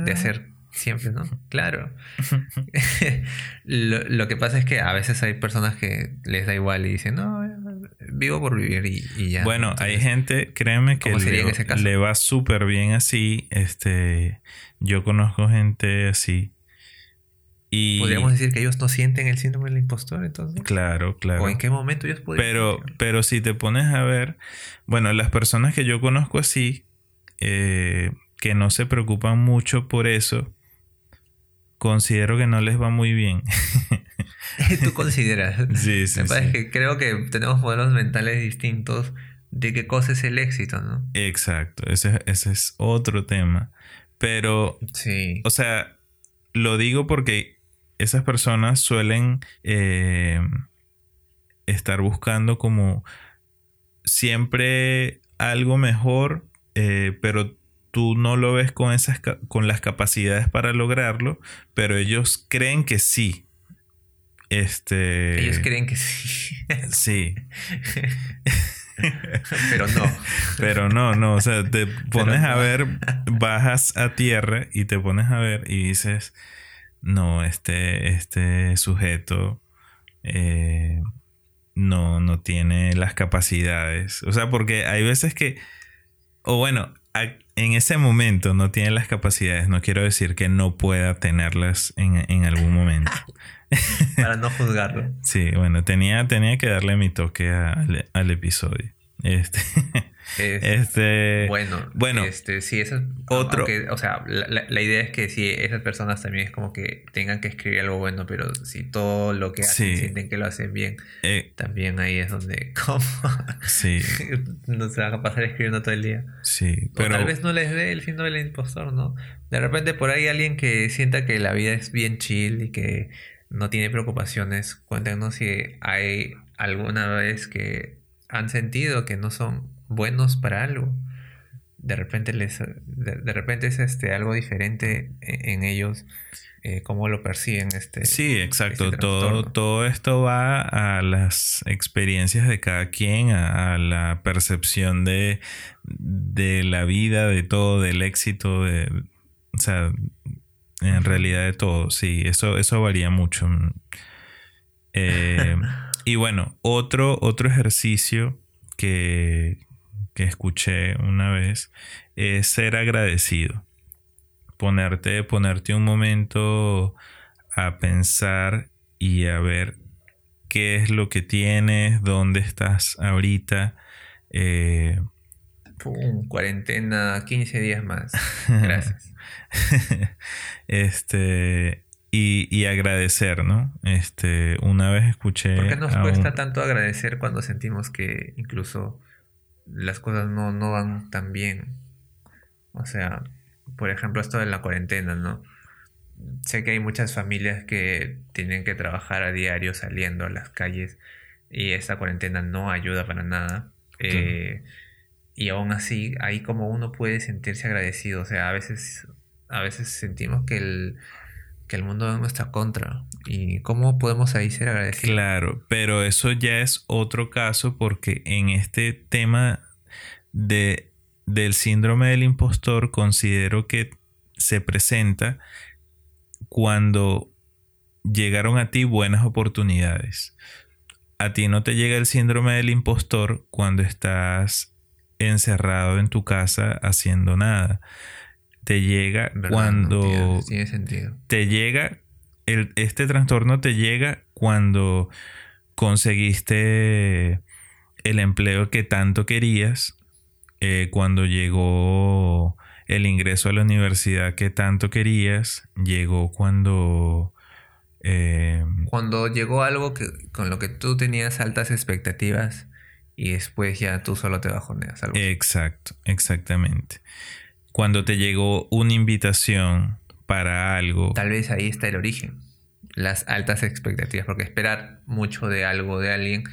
de hacer siempre, ¿no? Claro. lo, lo que pasa es que a veces hay personas que les da igual y dicen, no, vivo por vivir y, y ya. Bueno, hay gente, créeme que ¿cómo sería le, le va súper bien así. Este, yo conozco gente así. Y Podríamos decir que ellos no sienten el síndrome del impostor, entonces. claro, claro. ¿O en qué momento ellos podrían Pero, sentirlo? pero si te pones a ver, bueno, las personas que yo conozco así, eh, que no se preocupan mucho por eso, considero que no les va muy bien. Tú consideras. Sí, sí, Me parece sí. que creo que tenemos modelos mentales distintos de qué cosa es el éxito, ¿no? Exacto, ese, ese es otro tema. Pero Sí. O sea, lo digo porque esas personas suelen eh, estar buscando como siempre algo mejor, eh, pero tú no lo ves con, esas, con las capacidades para lograrlo, pero ellos creen que sí. Este, Ellos creen que sí. Sí, Pero no. pero no, no, o sea, te pones a ver, bajas a tierra y te pones a ver y dices, no, este, este sujeto eh, no, no tiene las capacidades. O sea, porque hay veces que, o bueno, en ese momento no tiene las capacidades, no quiero decir que no pueda tenerlas en, en algún momento. Para no juzgarlo. Sí, bueno, tenía, tenía que darle mi toque al, al episodio. Este, Es- este, Bueno, bueno, este, sí, eso otro- aunque, o sea, la, idea es que sí, esas personas también es como que tengan que escribir algo bueno, pero si todo lo que hacen Sí. sienten que lo hacen bien, eh, también ahí es donde, ¿cómo? sí, no se van a pasar escribiendo todo el día. sí, O pero tal vez no les dé el síndrome del impostor, ¿no? De repente por ahí alguien que sienta que la vida es bien chill y que no tiene preocupaciones, cuéntenos si hay alguna vez que han sentido que no son buenos para algo. De repente les de, de repente es este algo diferente en, en ellos eh, cómo lo perciben este Sí, exacto. este todo, todo esto va a las experiencias de cada quien, a, a la percepción de, de la vida, de todo, del éxito, de, o sea, en realidad de todo. Sí, eso, eso varía mucho. Eh, y bueno, otro, otro ejercicio que, que escuché una vez es ser agradecido. Ponerte, ponerte un momento a pensar y a ver qué es lo que tienes, dónde estás ahorita. Eh, Pum, cuarentena 15 días más gracias este y, y agradecer, ¿no? Este, una vez escuché. ¿Por qué nos un- cuesta tanto agradecer cuando sentimos que incluso las cosas no, no van tan bien? O sea, por ejemplo, esto de la cuarentena, ¿no? Sé que hay muchas familias que tienen que trabajar a diario saliendo a las calles y esta cuarentena no ayuda para nada. Eh, y aún así, ahí como uno puede sentirse agradecido. O sea, a veces, a veces sentimos que el, que el mundo en nuestra contra. ¿Y cómo podemos ahí ser agradecidos? Claro, pero eso ya es otro caso porque en este tema de, del síndrome del impostor considero que se presenta cuando llegaron a ti buenas oportunidades. A ti no te llega el síndrome del impostor cuando estás encerrado en tu casa haciendo nada. Te llega cuando... tiene sentido. Te llega... El, este trastorno te llega cuando conseguiste el empleo que tanto querías, eh, cuando llegó el ingreso a la universidad que tanto querías, llegó cuando... Eh, cuando llegó algo que, con lo que tú tenías altas expectativas y después ya tú solo te bajoneas. Algo Exacto, exactamente. Cuando te llegó una invitación para algo. Tal vez ahí está el origen. Las altas expectativas, porque esperar mucho de algo de alguien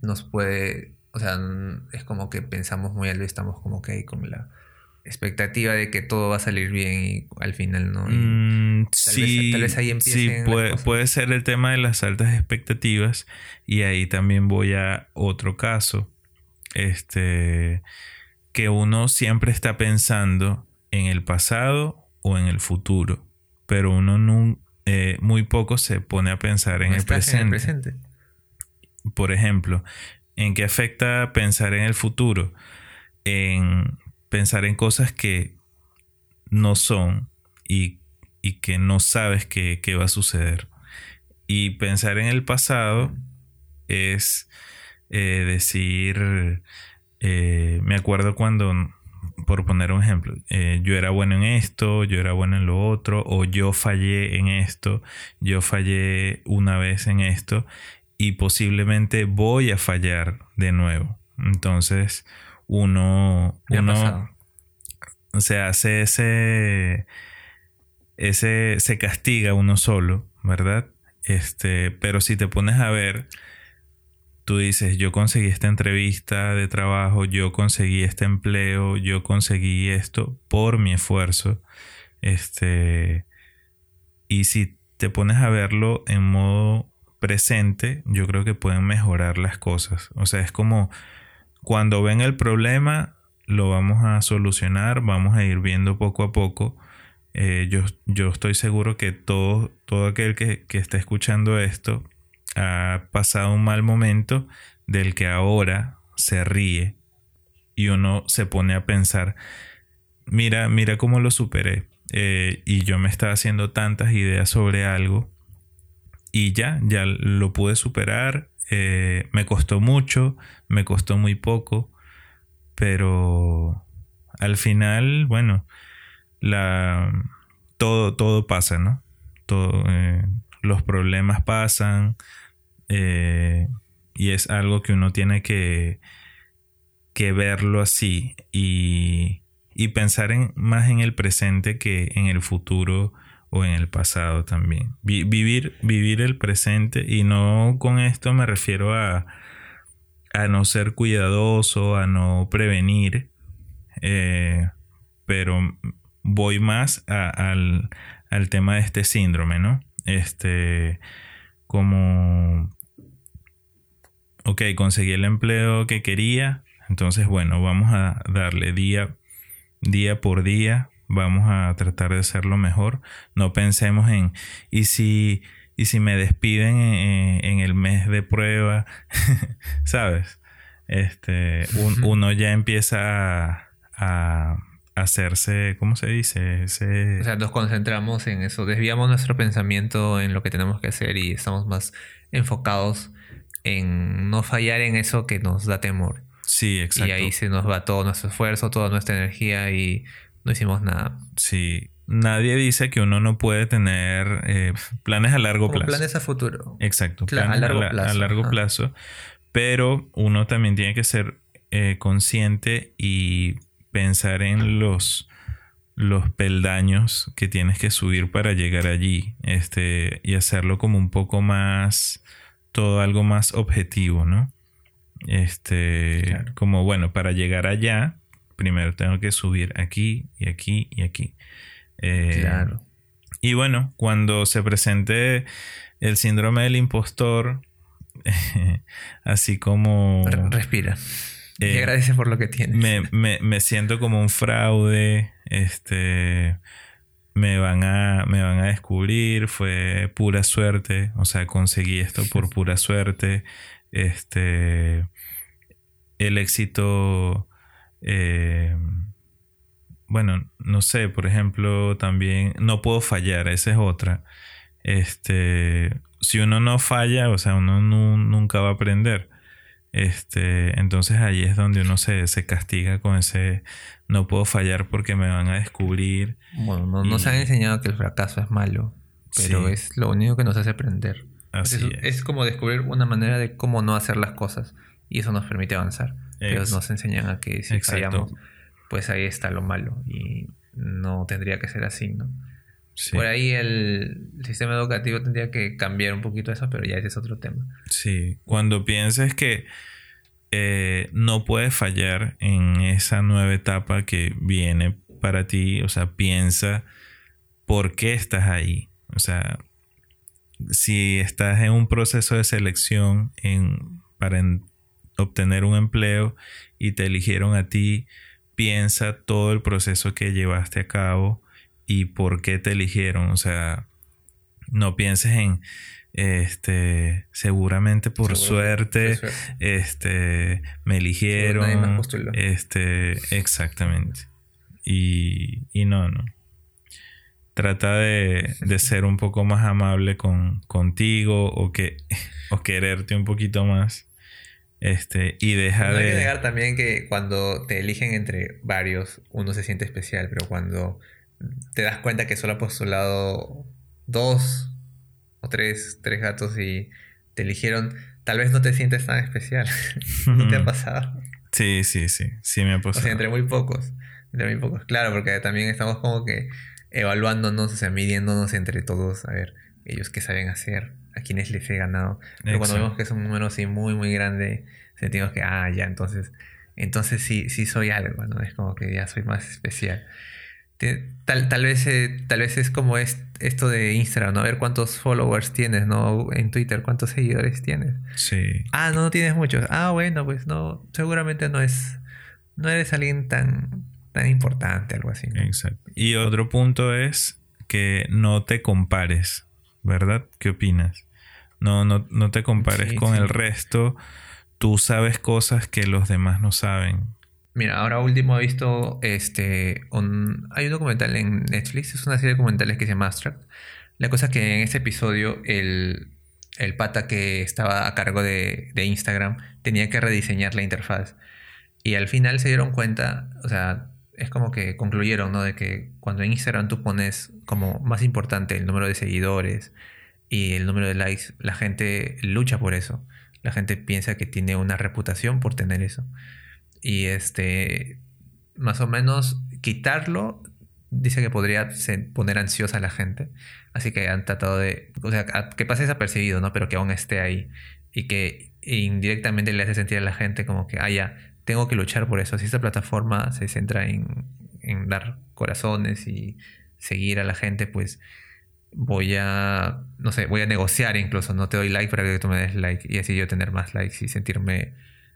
nos puede, o sea, es como que pensamos muy alto y estamos como que ahí con la expectativa de que todo va a salir bien y al final no. Mm, sí, tal vez ahí sí puede, puede ser el tema de las altas expectativas y ahí también voy a otro caso, este, que uno siempre está pensando en el pasado o en el futuro, pero uno eh, muy poco se pone a pensar en el, presente. en el presente. Por ejemplo, ¿en qué afecta pensar en el futuro? En pensar en cosas que no son y, que no sabes qué va a suceder. Y pensar en el pasado es eh, decir, eh, me acuerdo cuando, por poner un ejemplo, eh, yo era bueno en esto, yo era bueno en lo otro, o yo fallé en esto, yo fallé una vez en esto y posiblemente voy a fallar de nuevo. Entonces, uno, uno se hace ese, ese, se castiga uno solo, ¿verdad? Este, pero si te pones a ver, tú dices, yo conseguí esta entrevista de trabajo, yo conseguí este empleo, yo conseguí esto por mi esfuerzo. Este, y si te pones a verlo en modo presente, yo creo que pueden mejorar las cosas. O sea, es como cuando ven el problema, lo vamos a solucionar, vamos a ir viendo poco a poco. Eh, yo, yo, estoy seguro que todo, todo aquel que, que está escuchando esto ha pasado un mal momento del que ahora se ríe y uno se pone a pensar, mira, mira cómo lo superé. Eh, y yo me estaba haciendo tantas ideas sobre algo y ya, ya lo pude superar eh, me costó mucho, me costó muy poco, pero al final, bueno, la, todo, todo pasa, ¿no? Todo, eh, los problemas pasan eh, y es algo que uno tiene que, que verlo así y, y pensar en, más en el presente que en el futuro o en el pasado también. vivir, vivir el presente y no con esto me refiero a, a no ser cuidadoso, a no prevenir, eh, pero voy más al, al, tema de este síndrome, ¿no? Este, como, ok, conseguí el empleo que quería, entonces bueno, vamos a darle día, día por día, vamos a tratar de hacerlo mejor. No pensemos en, ¿y si, y si me despiden en, el mes de prueba? ¿Sabes? Este, uno ya empieza a, hacerse, ¿cómo se dice? O sea, nos concentramos en eso, desviamos nuestro pensamiento en lo que tenemos que hacer y estamos más enfocados en no fallar en eso que nos da temor. Sí, exacto. Y ahí se nos va todo nuestro esfuerzo, toda nuestra energía y no hicimos nada. Sí. Nadie dice que uno no puede tener eh, planes a largo plazo. Planes a futuro. Exacto. planes a largo plazo. A largo plazo. Pero uno también tiene que ser eh, consciente y pensar en los, los peldaños que tienes que subir para llegar allí. Este, y hacerlo como un poco más. Todo algo más objetivo, ¿no? Este. Como bueno, para llegar allá primero tengo que subir aquí y aquí y aquí. Eh, claro. Y bueno, cuando se presente el síndrome del impostor, así como... Respira. y Eh, agradece por lo que tienes. me, me, me siento como un fraude. Este. Me van, a, me van a descubrir. Fue pura suerte. O sea, conseguí esto por pura suerte. Este. El éxito. eh, bueno, no sé, por ejemplo, también no puedo fallar, esa es otra. Este, si uno no falla, o sea, uno nu- nunca va a aprender. Este, entonces ahí es donde uno se, se castiga con ese no puedo fallar porque me van a descubrir. Bueno, no, nos Y- han enseñado que el fracaso es malo, pero Sí. es lo único que nos hace aprender. Así es, es. es como descubrir una manera de cómo no hacer las cosas y eso nos permite avanzar. Pero Ex- nos enseñan a que si Exacto. fallamos, pues ahí está lo malo y no tendría que ser así, ¿no? Sí, Por ahí el sistema educativo tendría que cambiar un poquito eso, pero ya ese es otro tema. sí. Cuando pienses que eh, no puedes fallar en esa nueva etapa que viene para ti, o sea, piensa por qué estás ahí. O sea, si estás en un proceso de selección en, para en- obtener un empleo y te eligieron a ti, piensa todo el proceso que llevaste a cabo y por qué te eligieron. O sea, no pienses en este seguramente por suerte, este me eligieron este exactamente y, y no no trata de, de ser un poco más amable con contigo o que o quererte un poquito más este y deja No hay que de negar también que cuando te eligen entre varios, uno se siente especial, pero cuando te das cuenta que solo ha postulado dos o tres, tres gatos y te eligieron, tal vez no te sientes tan especial. ¿No te ha pasado? sí sí sí sí me ha O pasado sea, entre muy pocos. Muy pocos. Claro, porque también estamos como que evaluándonos, o sea, midiéndonos entre todos, a ver, ellos qué saben hacer, a quienes les he ganado. Pero cuando vemos que es un número así muy, muy grande, sentimos que, ah, ya, entonces, entonces sí, sí soy algo, ¿no? Es como que ya soy más especial. Tal, tal, vez, eh, tal vez es como es, esto de Instagram, ¿no? A ver cuántos followers tienes, ¿no? En Twitter, cuántos seguidores tienes. sí Ah, no, no tienes muchos. Ah, bueno, pues no, seguramente no es, no eres alguien tan, tan importante, algo así. ¿no? Exacto. Y otro punto es que no te compares, ¿verdad? ¿Qué opinas? No, no, no te compares Sí, con sí. el resto. Tú sabes cosas que los demás no saben. Mira, ahora último he visto este un, hay un documental en Netflix, es una serie de documentales que se llama Abstract. La cosa es que en ese episodio el, el pata que estaba a cargo de, de Instagram tenía que rediseñar la interfaz. Y al final se dieron cuenta, o sea, es como que concluyeron, ¿no? De que cuando en Instagram tú pones como más importante el número de seguidores y el número de likes, la gente lucha por eso. La gente piensa que tiene una reputación por tener eso. Y este, más o menos quitarlo, dice que podría poner ansiosa a la gente. Así que han tratado de, o sea, que pase desapercibido, ¿no? Pero que aún esté ahí. Y que indirectamente le hace sentir a la gente como que, ah, ya, tengo que luchar por eso. Si esta plataforma se centra en, en dar corazones y seguir a la gente, pues voy a, no sé, voy a negociar incluso, no te doy like para que tú me des like y así yo tener más likes y sentirme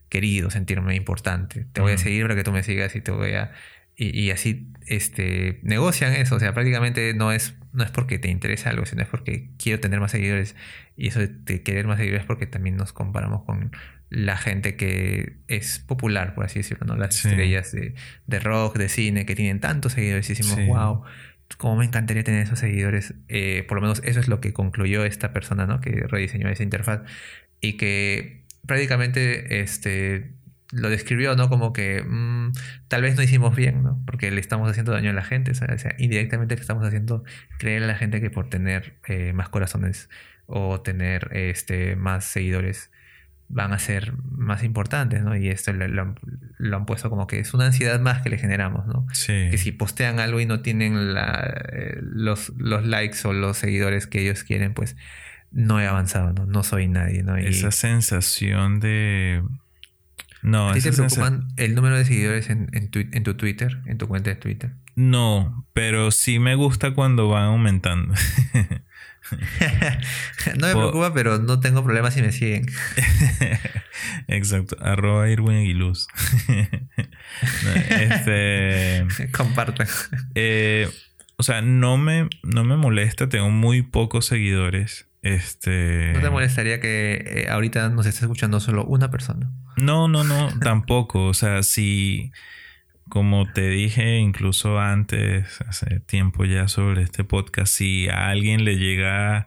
querido, sentirme importante. Te voy a Ujú. seguir para que tú me sigas y te voy a... Y, y así este, negocian eso, o sea, prácticamente no es, no es porque te interesa algo, sino es porque quiero tener más seguidores. Y eso de querer más seguidores es porque también nos comparamos con la gente que es popular, por así decirlo, ¿no? Las Sí. estrellas de, de rock, de cine, que tienen tantos seguidores y decimos, Sí. wow, cómo me encantaría tener esos seguidores. Eh, por lo menos eso es lo que concluyó esta persona, ¿no? Que rediseñó esa interfaz y que prácticamente este, lo describió, ¿no? Como que mm, tal vez no hicimos bien, ¿no? Porque le estamos haciendo daño a la gente, ¿sabes? O sea, indirectamente le estamos haciendo creer a la gente que por tener eh, más corazones o tener este, más seguidores van a ser más importantes, ¿no? Y esto lo, lo han- lo han puesto como que es una ansiedad más que le generamos, ¿no? Sí. que si postean algo y no tienen la- eh, los, los likes o los seguidores que ellos quieren, pues no he avanzado, no, no soy nadie, ¿no? Y Esa sensación de. No, ¿a ti te preocupan el número de seguidores en, en, tu, en tu Twitter, en tu cuenta de Twitter? No, pero sí me gusta cuando van aumentando. no me preocupa, pero no tengo problemas si me siguen. Exacto, arroba Irwin Aguiluz. Este, Compartan. eh, o sea, no me, no me molesta, tengo muy pocos seguidores. Este, ¿No te molestaría que eh, ahorita nos esté escuchando solo una persona? No, no, no, tampoco. O sea, si, como te dije incluso antes, hace tiempo ya sobre este podcast, si a alguien le llega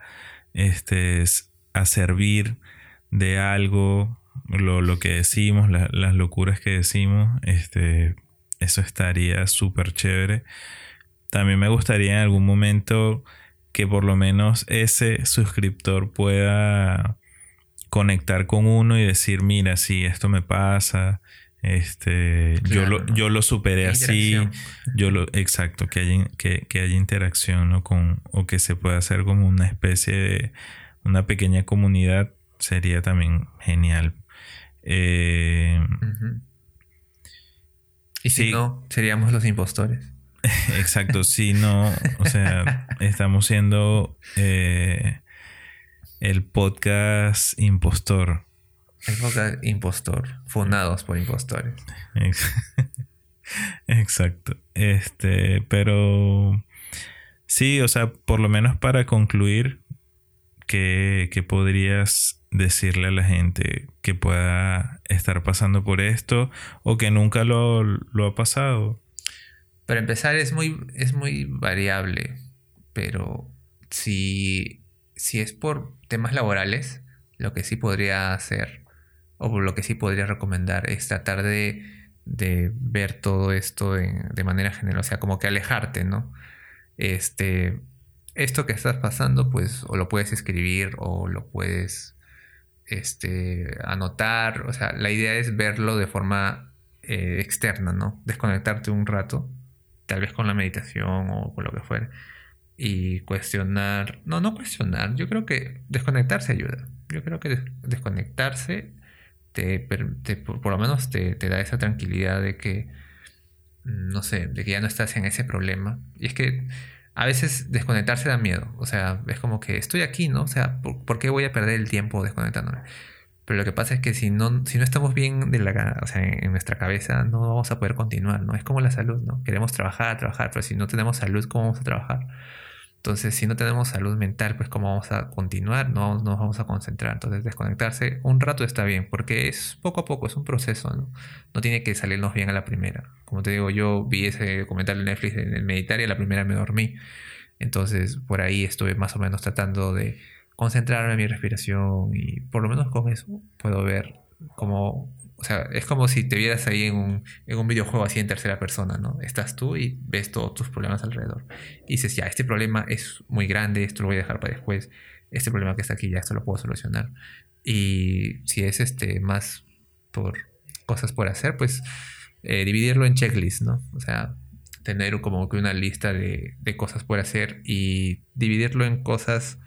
este, a servir de algo, lo, lo que decimos, la- las locuras que decimos, este, eso estaría súper chévere. También me gustaría en algún momento que por lo menos ese suscriptor pueda conectar con uno y decir, mira, sí, esto me pasa, este, yo, lo, ¿no? yo lo superé así, yo lo, exacto, que haya, que, que haya interacción, ¿no? Con, o que se pueda hacer como una especie de, una pequeña comunidad, sería también genial. Eh. Y si Sí. no, seríamos los impostores. Exacto, si no, o sea, estamos siendo eh, el podcast impostor. Época impostor. Fundados por impostores. Ex- Exacto. Este, pero sí, o sea, por lo menos para concluir, ¿qué, qué podrías decirle a la gente que pueda estar pasando por esto o que nunca lo, lo ha pasado? Para empezar, es muy, es muy variable, pero si, si es por temas laborales, lo que sí podría hacer, o lo que sí podría recomendar, es tratar de, de ver todo esto de manera general, o sea, como que alejarte, ¿no? Este, esto que estás pasando, pues, o lo puedes escribir, o lo puedes este, anotar, o sea, la idea es verlo de forma eh, externa, ¿no? Desconectarte un rato tal vez con la meditación o con lo que fuera. Y cuestionar, no, no cuestionar, yo creo que desconectarse ayuda. Yo creo que des- desconectarse te, por, lo menos te, da esa tranquilidad de que, mm, no sé, de que ya no estás en ese problema. Y es que a veces desconectarse da miedo. O sea, es como que estoy aquí, ¿no? O sea, ¿por, qué voy a perder el tiempo desconectándome? Pero lo que pasa es que si no, si no estamos bien de la, en nuestra cabeza, no vamos a poder continuar, ¿no? Es como la salud, ¿no? Queremos trabajar, trabajar, pero si no tenemos salud, ¿cómo vamos a trabajar? Entonces, si no tenemos salud mental, pues ¿cómo vamos a continuar? No no nos vamos a concentrar. Entonces, desconectarse un rato está bien, porque es poco a poco, es un proceso, ¿no? No tiene que salirnos bien a la primera. Como te digo, yo vi ese documental de Netflix en el meditar y a la primera me dormí. Entonces, por ahí estuve más o menos tratando de concentrarme en mi respiración y por lo menos con eso puedo ver cómo, o sea, es como si te vieras ahí en un, en un videojuego así en tercera persona, ¿no? Estás tú y ves todos tus problemas alrededor. Y dices, ya, este problema es muy grande, esto lo voy a dejar para después, este problema que está aquí ya, esto lo puedo solucionar. Y si es este más por cosas por hacer, pues eh, dividirlo en checklist, ¿no? O sea, tener como que una lista de, de cosas por hacer y dividirlo en cosas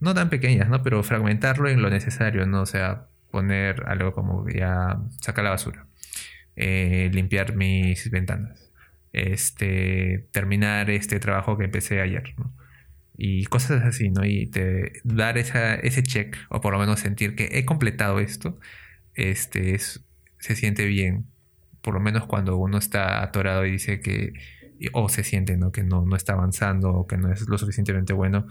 no tan pequeñas, ¿no? Pero fragmentarlo en lo necesario, ¿no? O sea, poner algo como ya sacar la basura, eh, limpiar mis ventanas, este, terminar este trabajo que empecé ayer. Y cosas así, ¿no? Y dar ese check, o por lo menos sentir que he completado esto, este, es, se siente bien. Por lo menos cuando uno está atorado y dice que, o se siente, ¿no? Que no, no está avanzando o que no es lo suficientemente bueno.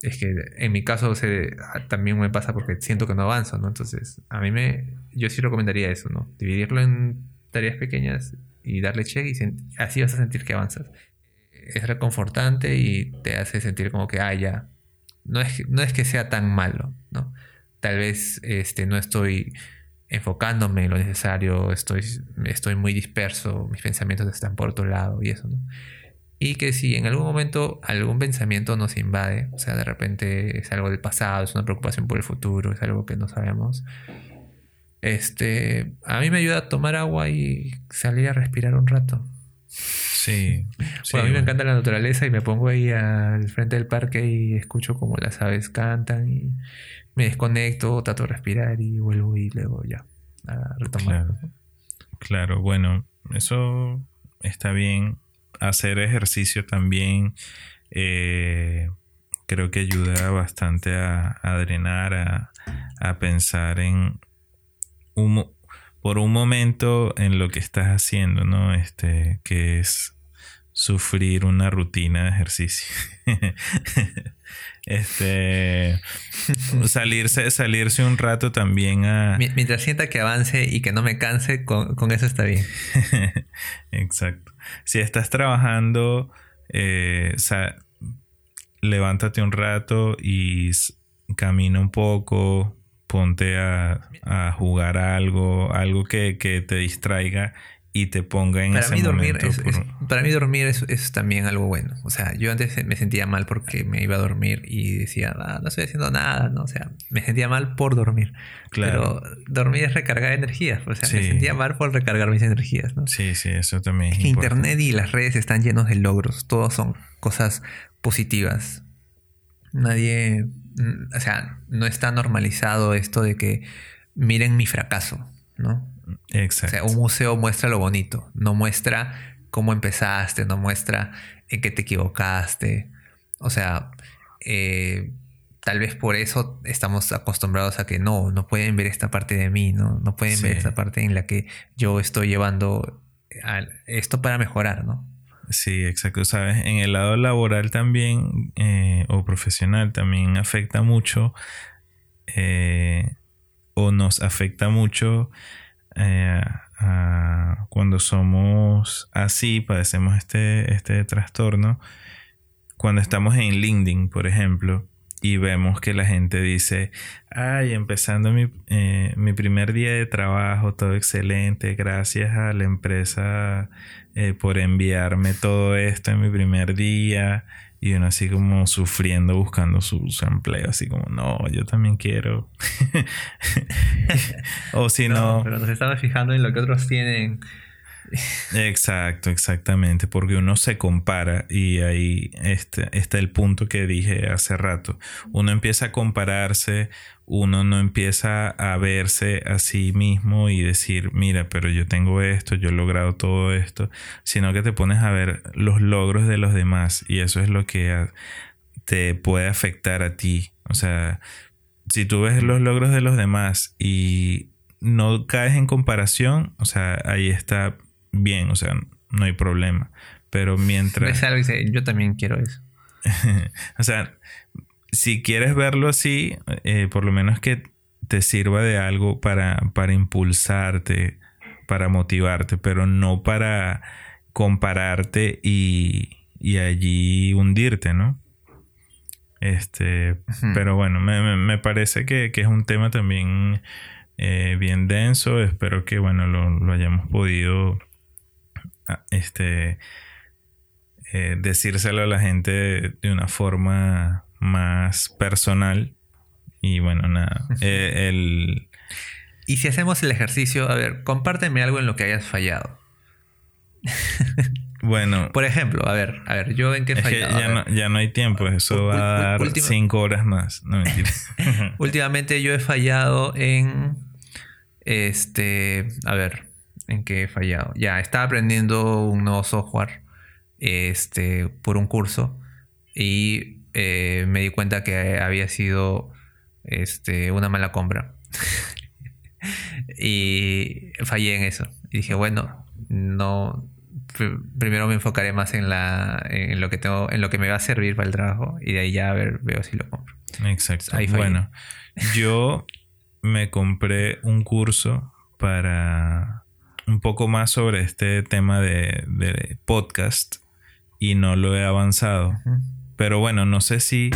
Es que en mi caso se, también me pasa porque siento que no avanzo, ¿no? Entonces, a mí me, yo sí recomendaría eso, ¿no? Dividirlo en tareas pequeñas y darle check y así vas a sentir que avanzas. Es reconfortante y te hace sentir como que, ah, ya, no es, no es que sea tan malo, ¿no? Tal vez este, no estoy enfocándome en lo necesario, estoy, estoy muy disperso, mis pensamientos están por otro lado y eso, ¿no? Y que si en algún momento algún pensamiento nos invade, o sea, de repente es algo del pasado, es una preocupación por el futuro, es algo que no sabemos, este, a mí me ayuda a tomar agua y salir a respirar un rato. Sí. sí, Bueno, a mí me encanta la naturaleza y me pongo ahí al frente del parque y escucho como las aves cantan y me desconecto, trato de respirar y vuelvo y luego ya a retomar. Claro. Claro, bueno, eso está bien. Hacer ejercicio también eh, creo que ayuda bastante a, a drenar, a, a pensar en un, por un momento en lo que estás haciendo, ¿no? Este, que es sufrir una rutina de ejercicio. este, salirse, salirse un rato también a... Mi- Mientras sienta que avance y que no me canse, con, con eso está bien. Exacto. Si estás trabajando, eh, levántate un rato y camina un poco, ponte a, a jugar algo, algo que, que te distraiga y te ponga en Para ese mí dormir momento. es, por- es- para mí dormir es, es también algo bueno. O sea, yo antes me sentía mal porque me iba a dormir y decía, "Ah, no estoy haciendo nada, ¿no? O sea, me sentía mal por dormir. Claro. Pero dormir es recargar energías. O sea, me sentía mal por recargar mis energías, ¿no? Sí, sí, eso también es. Internet y las redes están llenos de logros. Todos son cosas positivas. Nadie, mm, o sea, no está normalizado esto de que miren mi fracaso, ¿no? O Exacto. sea, un museo muestra lo bonito, no muestra cómo empezaste, no muestra en qué te equivocaste. O sea, eh, tal vez por eso estamos acostumbrados a que no, no pueden ver esta parte de mí, ¿no? No pueden ver esta parte en la que yo estoy llevando esto para mejorar, ¿no? Sí, exacto. Sabes, en el lado laboral también eh, o profesional también afecta mucho eh, o nos afecta mucho eh, cuando somos así, padecemos este, este trastorno. Cuando estamos en LinkedIn, por ejemplo, y vemos que la gente dice, ay, empezando mi, eh, mi primer día de trabajo, todo excelente, gracias a la empresa eh, por enviarme todo esto en mi primer día. Y uno así como sufriendo, buscando su, su empleo, así como, no, yo también quiero. o si no, pero nos estamos fijando en lo que otros tienen. Exacto, exactamente, porque uno se compara y ahí este, está el punto que dije hace rato. Uno empieza a compararse, uno no empieza a verse a sí mismo y decir, mira, pero yo tengo esto, yo he logrado todo esto, sino que te pones a ver los logros de los demás y eso es lo que te puede afectar a ti. O sea, si tú ves los logros de los demás y no caes en comparación, o sea, ahí está bien, o sea, no hay problema. Pero Ves mientras, algo y dice, yo también quiero eso. o sea, si quieres verlo así, eh, por lo menos que te sirva de algo para, para impulsarte, para motivarte, pero no para compararte y, y allí hundirte, ¿no? Este, pero bueno, me, me- parece que, que es un tema también eh, bien denso. Espero que, bueno, lo, lo hayamos podido ah, este, eh, decírselo a la gente de, de una forma más personal. Y bueno, nada. eh, el, Y si hacemos el ejercicio, a ver, compárteme algo en lo que hayas fallado. bueno, Por ejemplo, a ver, a ver, yo en qué he fallado. Ya no, ya no hay tiempo. Eso va a dar última- cinco horas más. No, mentira. Últimamente yo he fallado en. Este. A ver, ¿en qué he fallado? Ya, estaba aprendiendo un nuevo software. Este. Por un curso. Y eh, me di cuenta que había sido. Este. Una mala compra. y fallé en eso. Y dije, bueno, no. pr- Primero me enfocaré más en la. en lo que tengo. en lo que me va a servir para el trabajo. Y de ahí ya a ver, veo si lo compro. Exacto. Ahí bueno, yo me compré un curso para un poco más sobre este tema de, de podcast y no lo he avanzado. Ujú. Pero bueno, no sé si.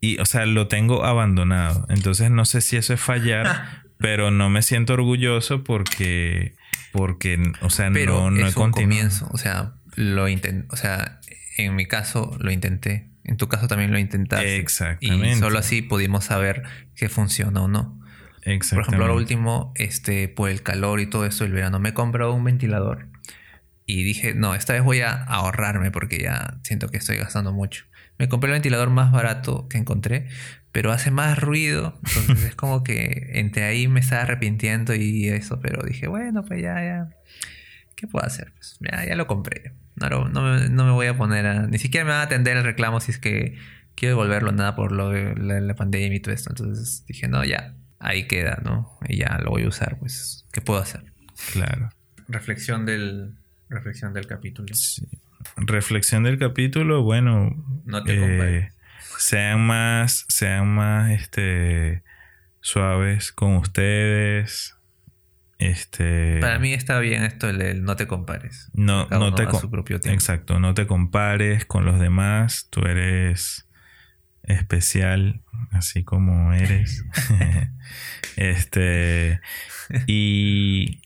Y, o sea, lo tengo abandonado. Entonces no sé si eso es fallar, pero no me siento orgulloso porque. Porque, o sea, Pero no, no he es un continuado. comienzo, o sea, lo intent, o sea, en mi caso lo intenté, en tu caso también lo intentaste. Exactamente. Y solo así pudimos saber que funciona o no. Por Exactamente. ejemplo, ahora último, este, por el calor y todo esto del verano, me he comprado un ventilador y dije, no, esta vez voy a ahorrarme porque ya siento que estoy gastando mucho. Me compré el ventilador más barato que encontré, pero hace más ruido, entonces es como que entre ahí me estaba arrepintiendo y eso, pero dije, bueno, pues ya, ya, ¿qué puedo hacer? Pues ya, ya lo compré. No, lo- no, me, no me voy a poner a... Ni siquiera me van a atender el reclamo si es que quiero devolverlo nada por lo de la, la pandemia y todo esto. Entonces dije, no, ya, ahí queda, ¿no? Y ya lo voy a usar, pues, ¿qué puedo hacer? Claro. Reflexión del, reflexión del capítulo. Sí. Reflexión del capítulo, bueno. No te eh, compares. sean más, sean más este suaves con ustedes. Este Para mí está bien esto el, el no te compares. no, Cada no te su propio tiempo. Exacto, no te compares con los demás, tú eres especial, así como eres. este, y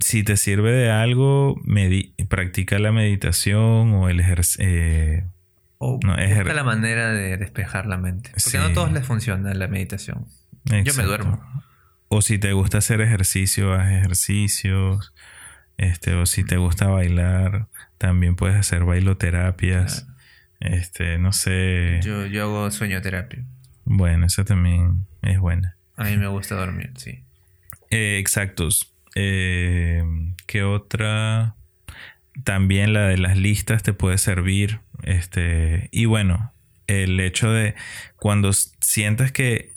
si te sirve de algo, practica la meditación o el ejercicio. O No, busca la manera de despejar la mente. Porque Sí. no a todos les funciona la meditación. Yo me duermo. O si te gusta hacer ejercicio, haz ejercicios. Este, o si te gusta bailar, también puedes hacer bailoterapias. Este, no sé. Yo, yo hago sueñoterapia. Bueno, esa también es buena. A mí me gusta dormir, sí. Eh, exactos. Eh, ¿Qué otra? También la de las listas te puede servir. Este, y bueno, el hecho de cuando sientas que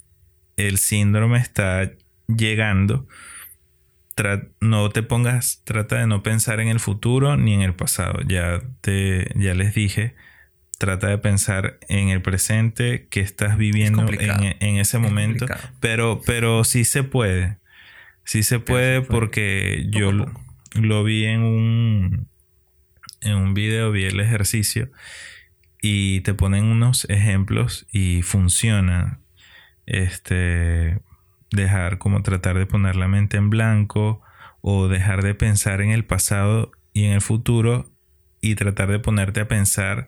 el síndrome está llegando, no te pongas, trata de no pensar en el futuro ni en el pasado. Ya te, ya les dije, trata de pensar en el presente que estás viviendo en, en ese Es momento. Pero, pero sí se puede. Sí se puede se porque Poco yo lo, poco. lo vi en un en un video, vi el ejercicio y te ponen unos ejemplos y funciona. Este dejar como tratar de poner la mente en blanco o dejar de pensar en el pasado y en el futuro y tratar de ponerte a pensar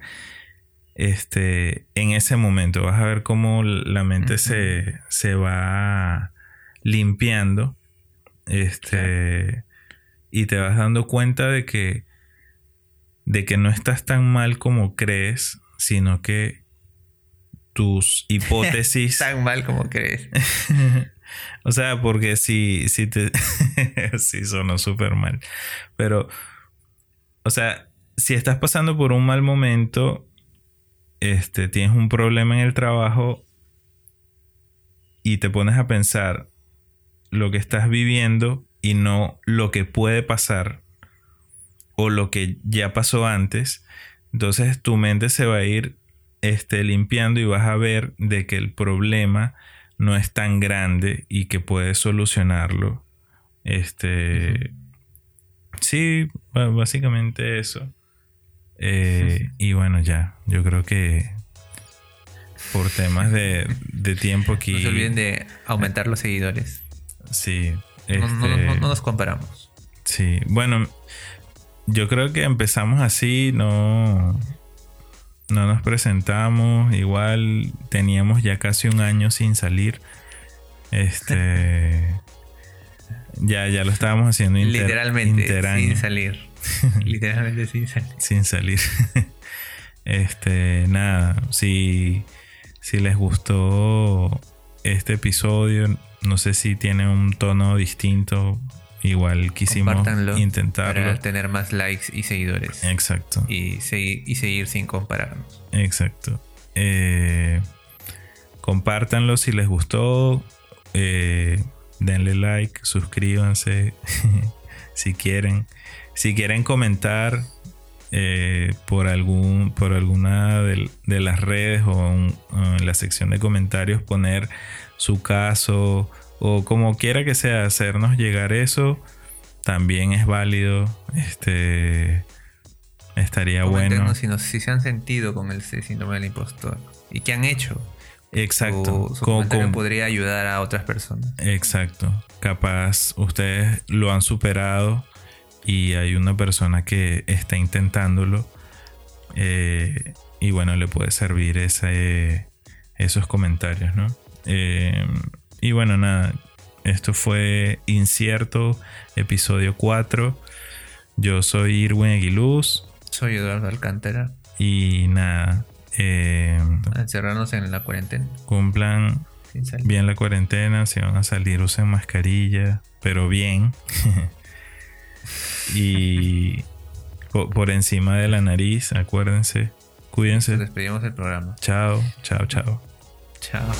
este en ese momento vas a ver cómo la mente se, se va limpiando este y te vas dando cuenta de que de que no estás tan mal como crees sino que tus hipótesis Tan mal como crees. o sea, porque si, si te. sí, sonó súper mal. Pero, o sea, si estás pasando por un mal momento, este, tienes un problema en el trabajo y te pones a pensar lo que estás viviendo y no lo que puede pasar o lo que ya pasó antes, entonces tu mente se va a ir este, limpiando y vas a ver de que el problema no es tan grande y que puedes solucionarlo. Este. Sí, básicamente eso. Eh, y bueno, ya. Yo creo que por temas de, de tiempo aquí. No se olviden de aumentar los seguidores. Sí. No, no- este, no- no nos comparamos. Sí, bueno, yo creo que empezamos así, no, no nos presentamos, igual teníamos ya casi un año sin salir. Este, ya, ya lo estábamos haciendo inter- Literalmente, interaño, sin salir. Literalmente sin salir. sin salir. este, nada, si, si les gustó este episodio, no sé si tiene un tono distinto, igual quisimos intentarlo. Para tener más likes y seguidores. Exacto, Y, segui- y seguir sin compararnos. exacto. Eh, compártanlo si les gustó. eh, denle like, suscríbanse si quieren. Si quieren comentar eh, por algún por alguna de, las redes o, un- o en la sección de comentarios poner su caso o como quiera que sea hacernos llegar eso también es válido este estaría bueno si, nos- si se han sentido con el síndrome del impostor. ¿Y qué han hecho? exacto Su, su podría ayudar a otras personas. Exacto. Capaz ustedes lo han superado y hay una persona que está intentándolo. eh, y bueno, le puede servir ese, esos comentarios, ¿no? Eh, y bueno, nada. Esto fue Incierto, episodio 4. Yo soy Irwin Aguiluz. Soy Eduardo Alcántara. Y nada. eh, encerrarnos en la cuarentena. cumplan bien la cuarentena, si van a salir usen mascarilla, pero bien. y po- por, encima de la nariz, acuérdense, Cuídense. Despedimos el programa. Chao, chao, chao. Chao.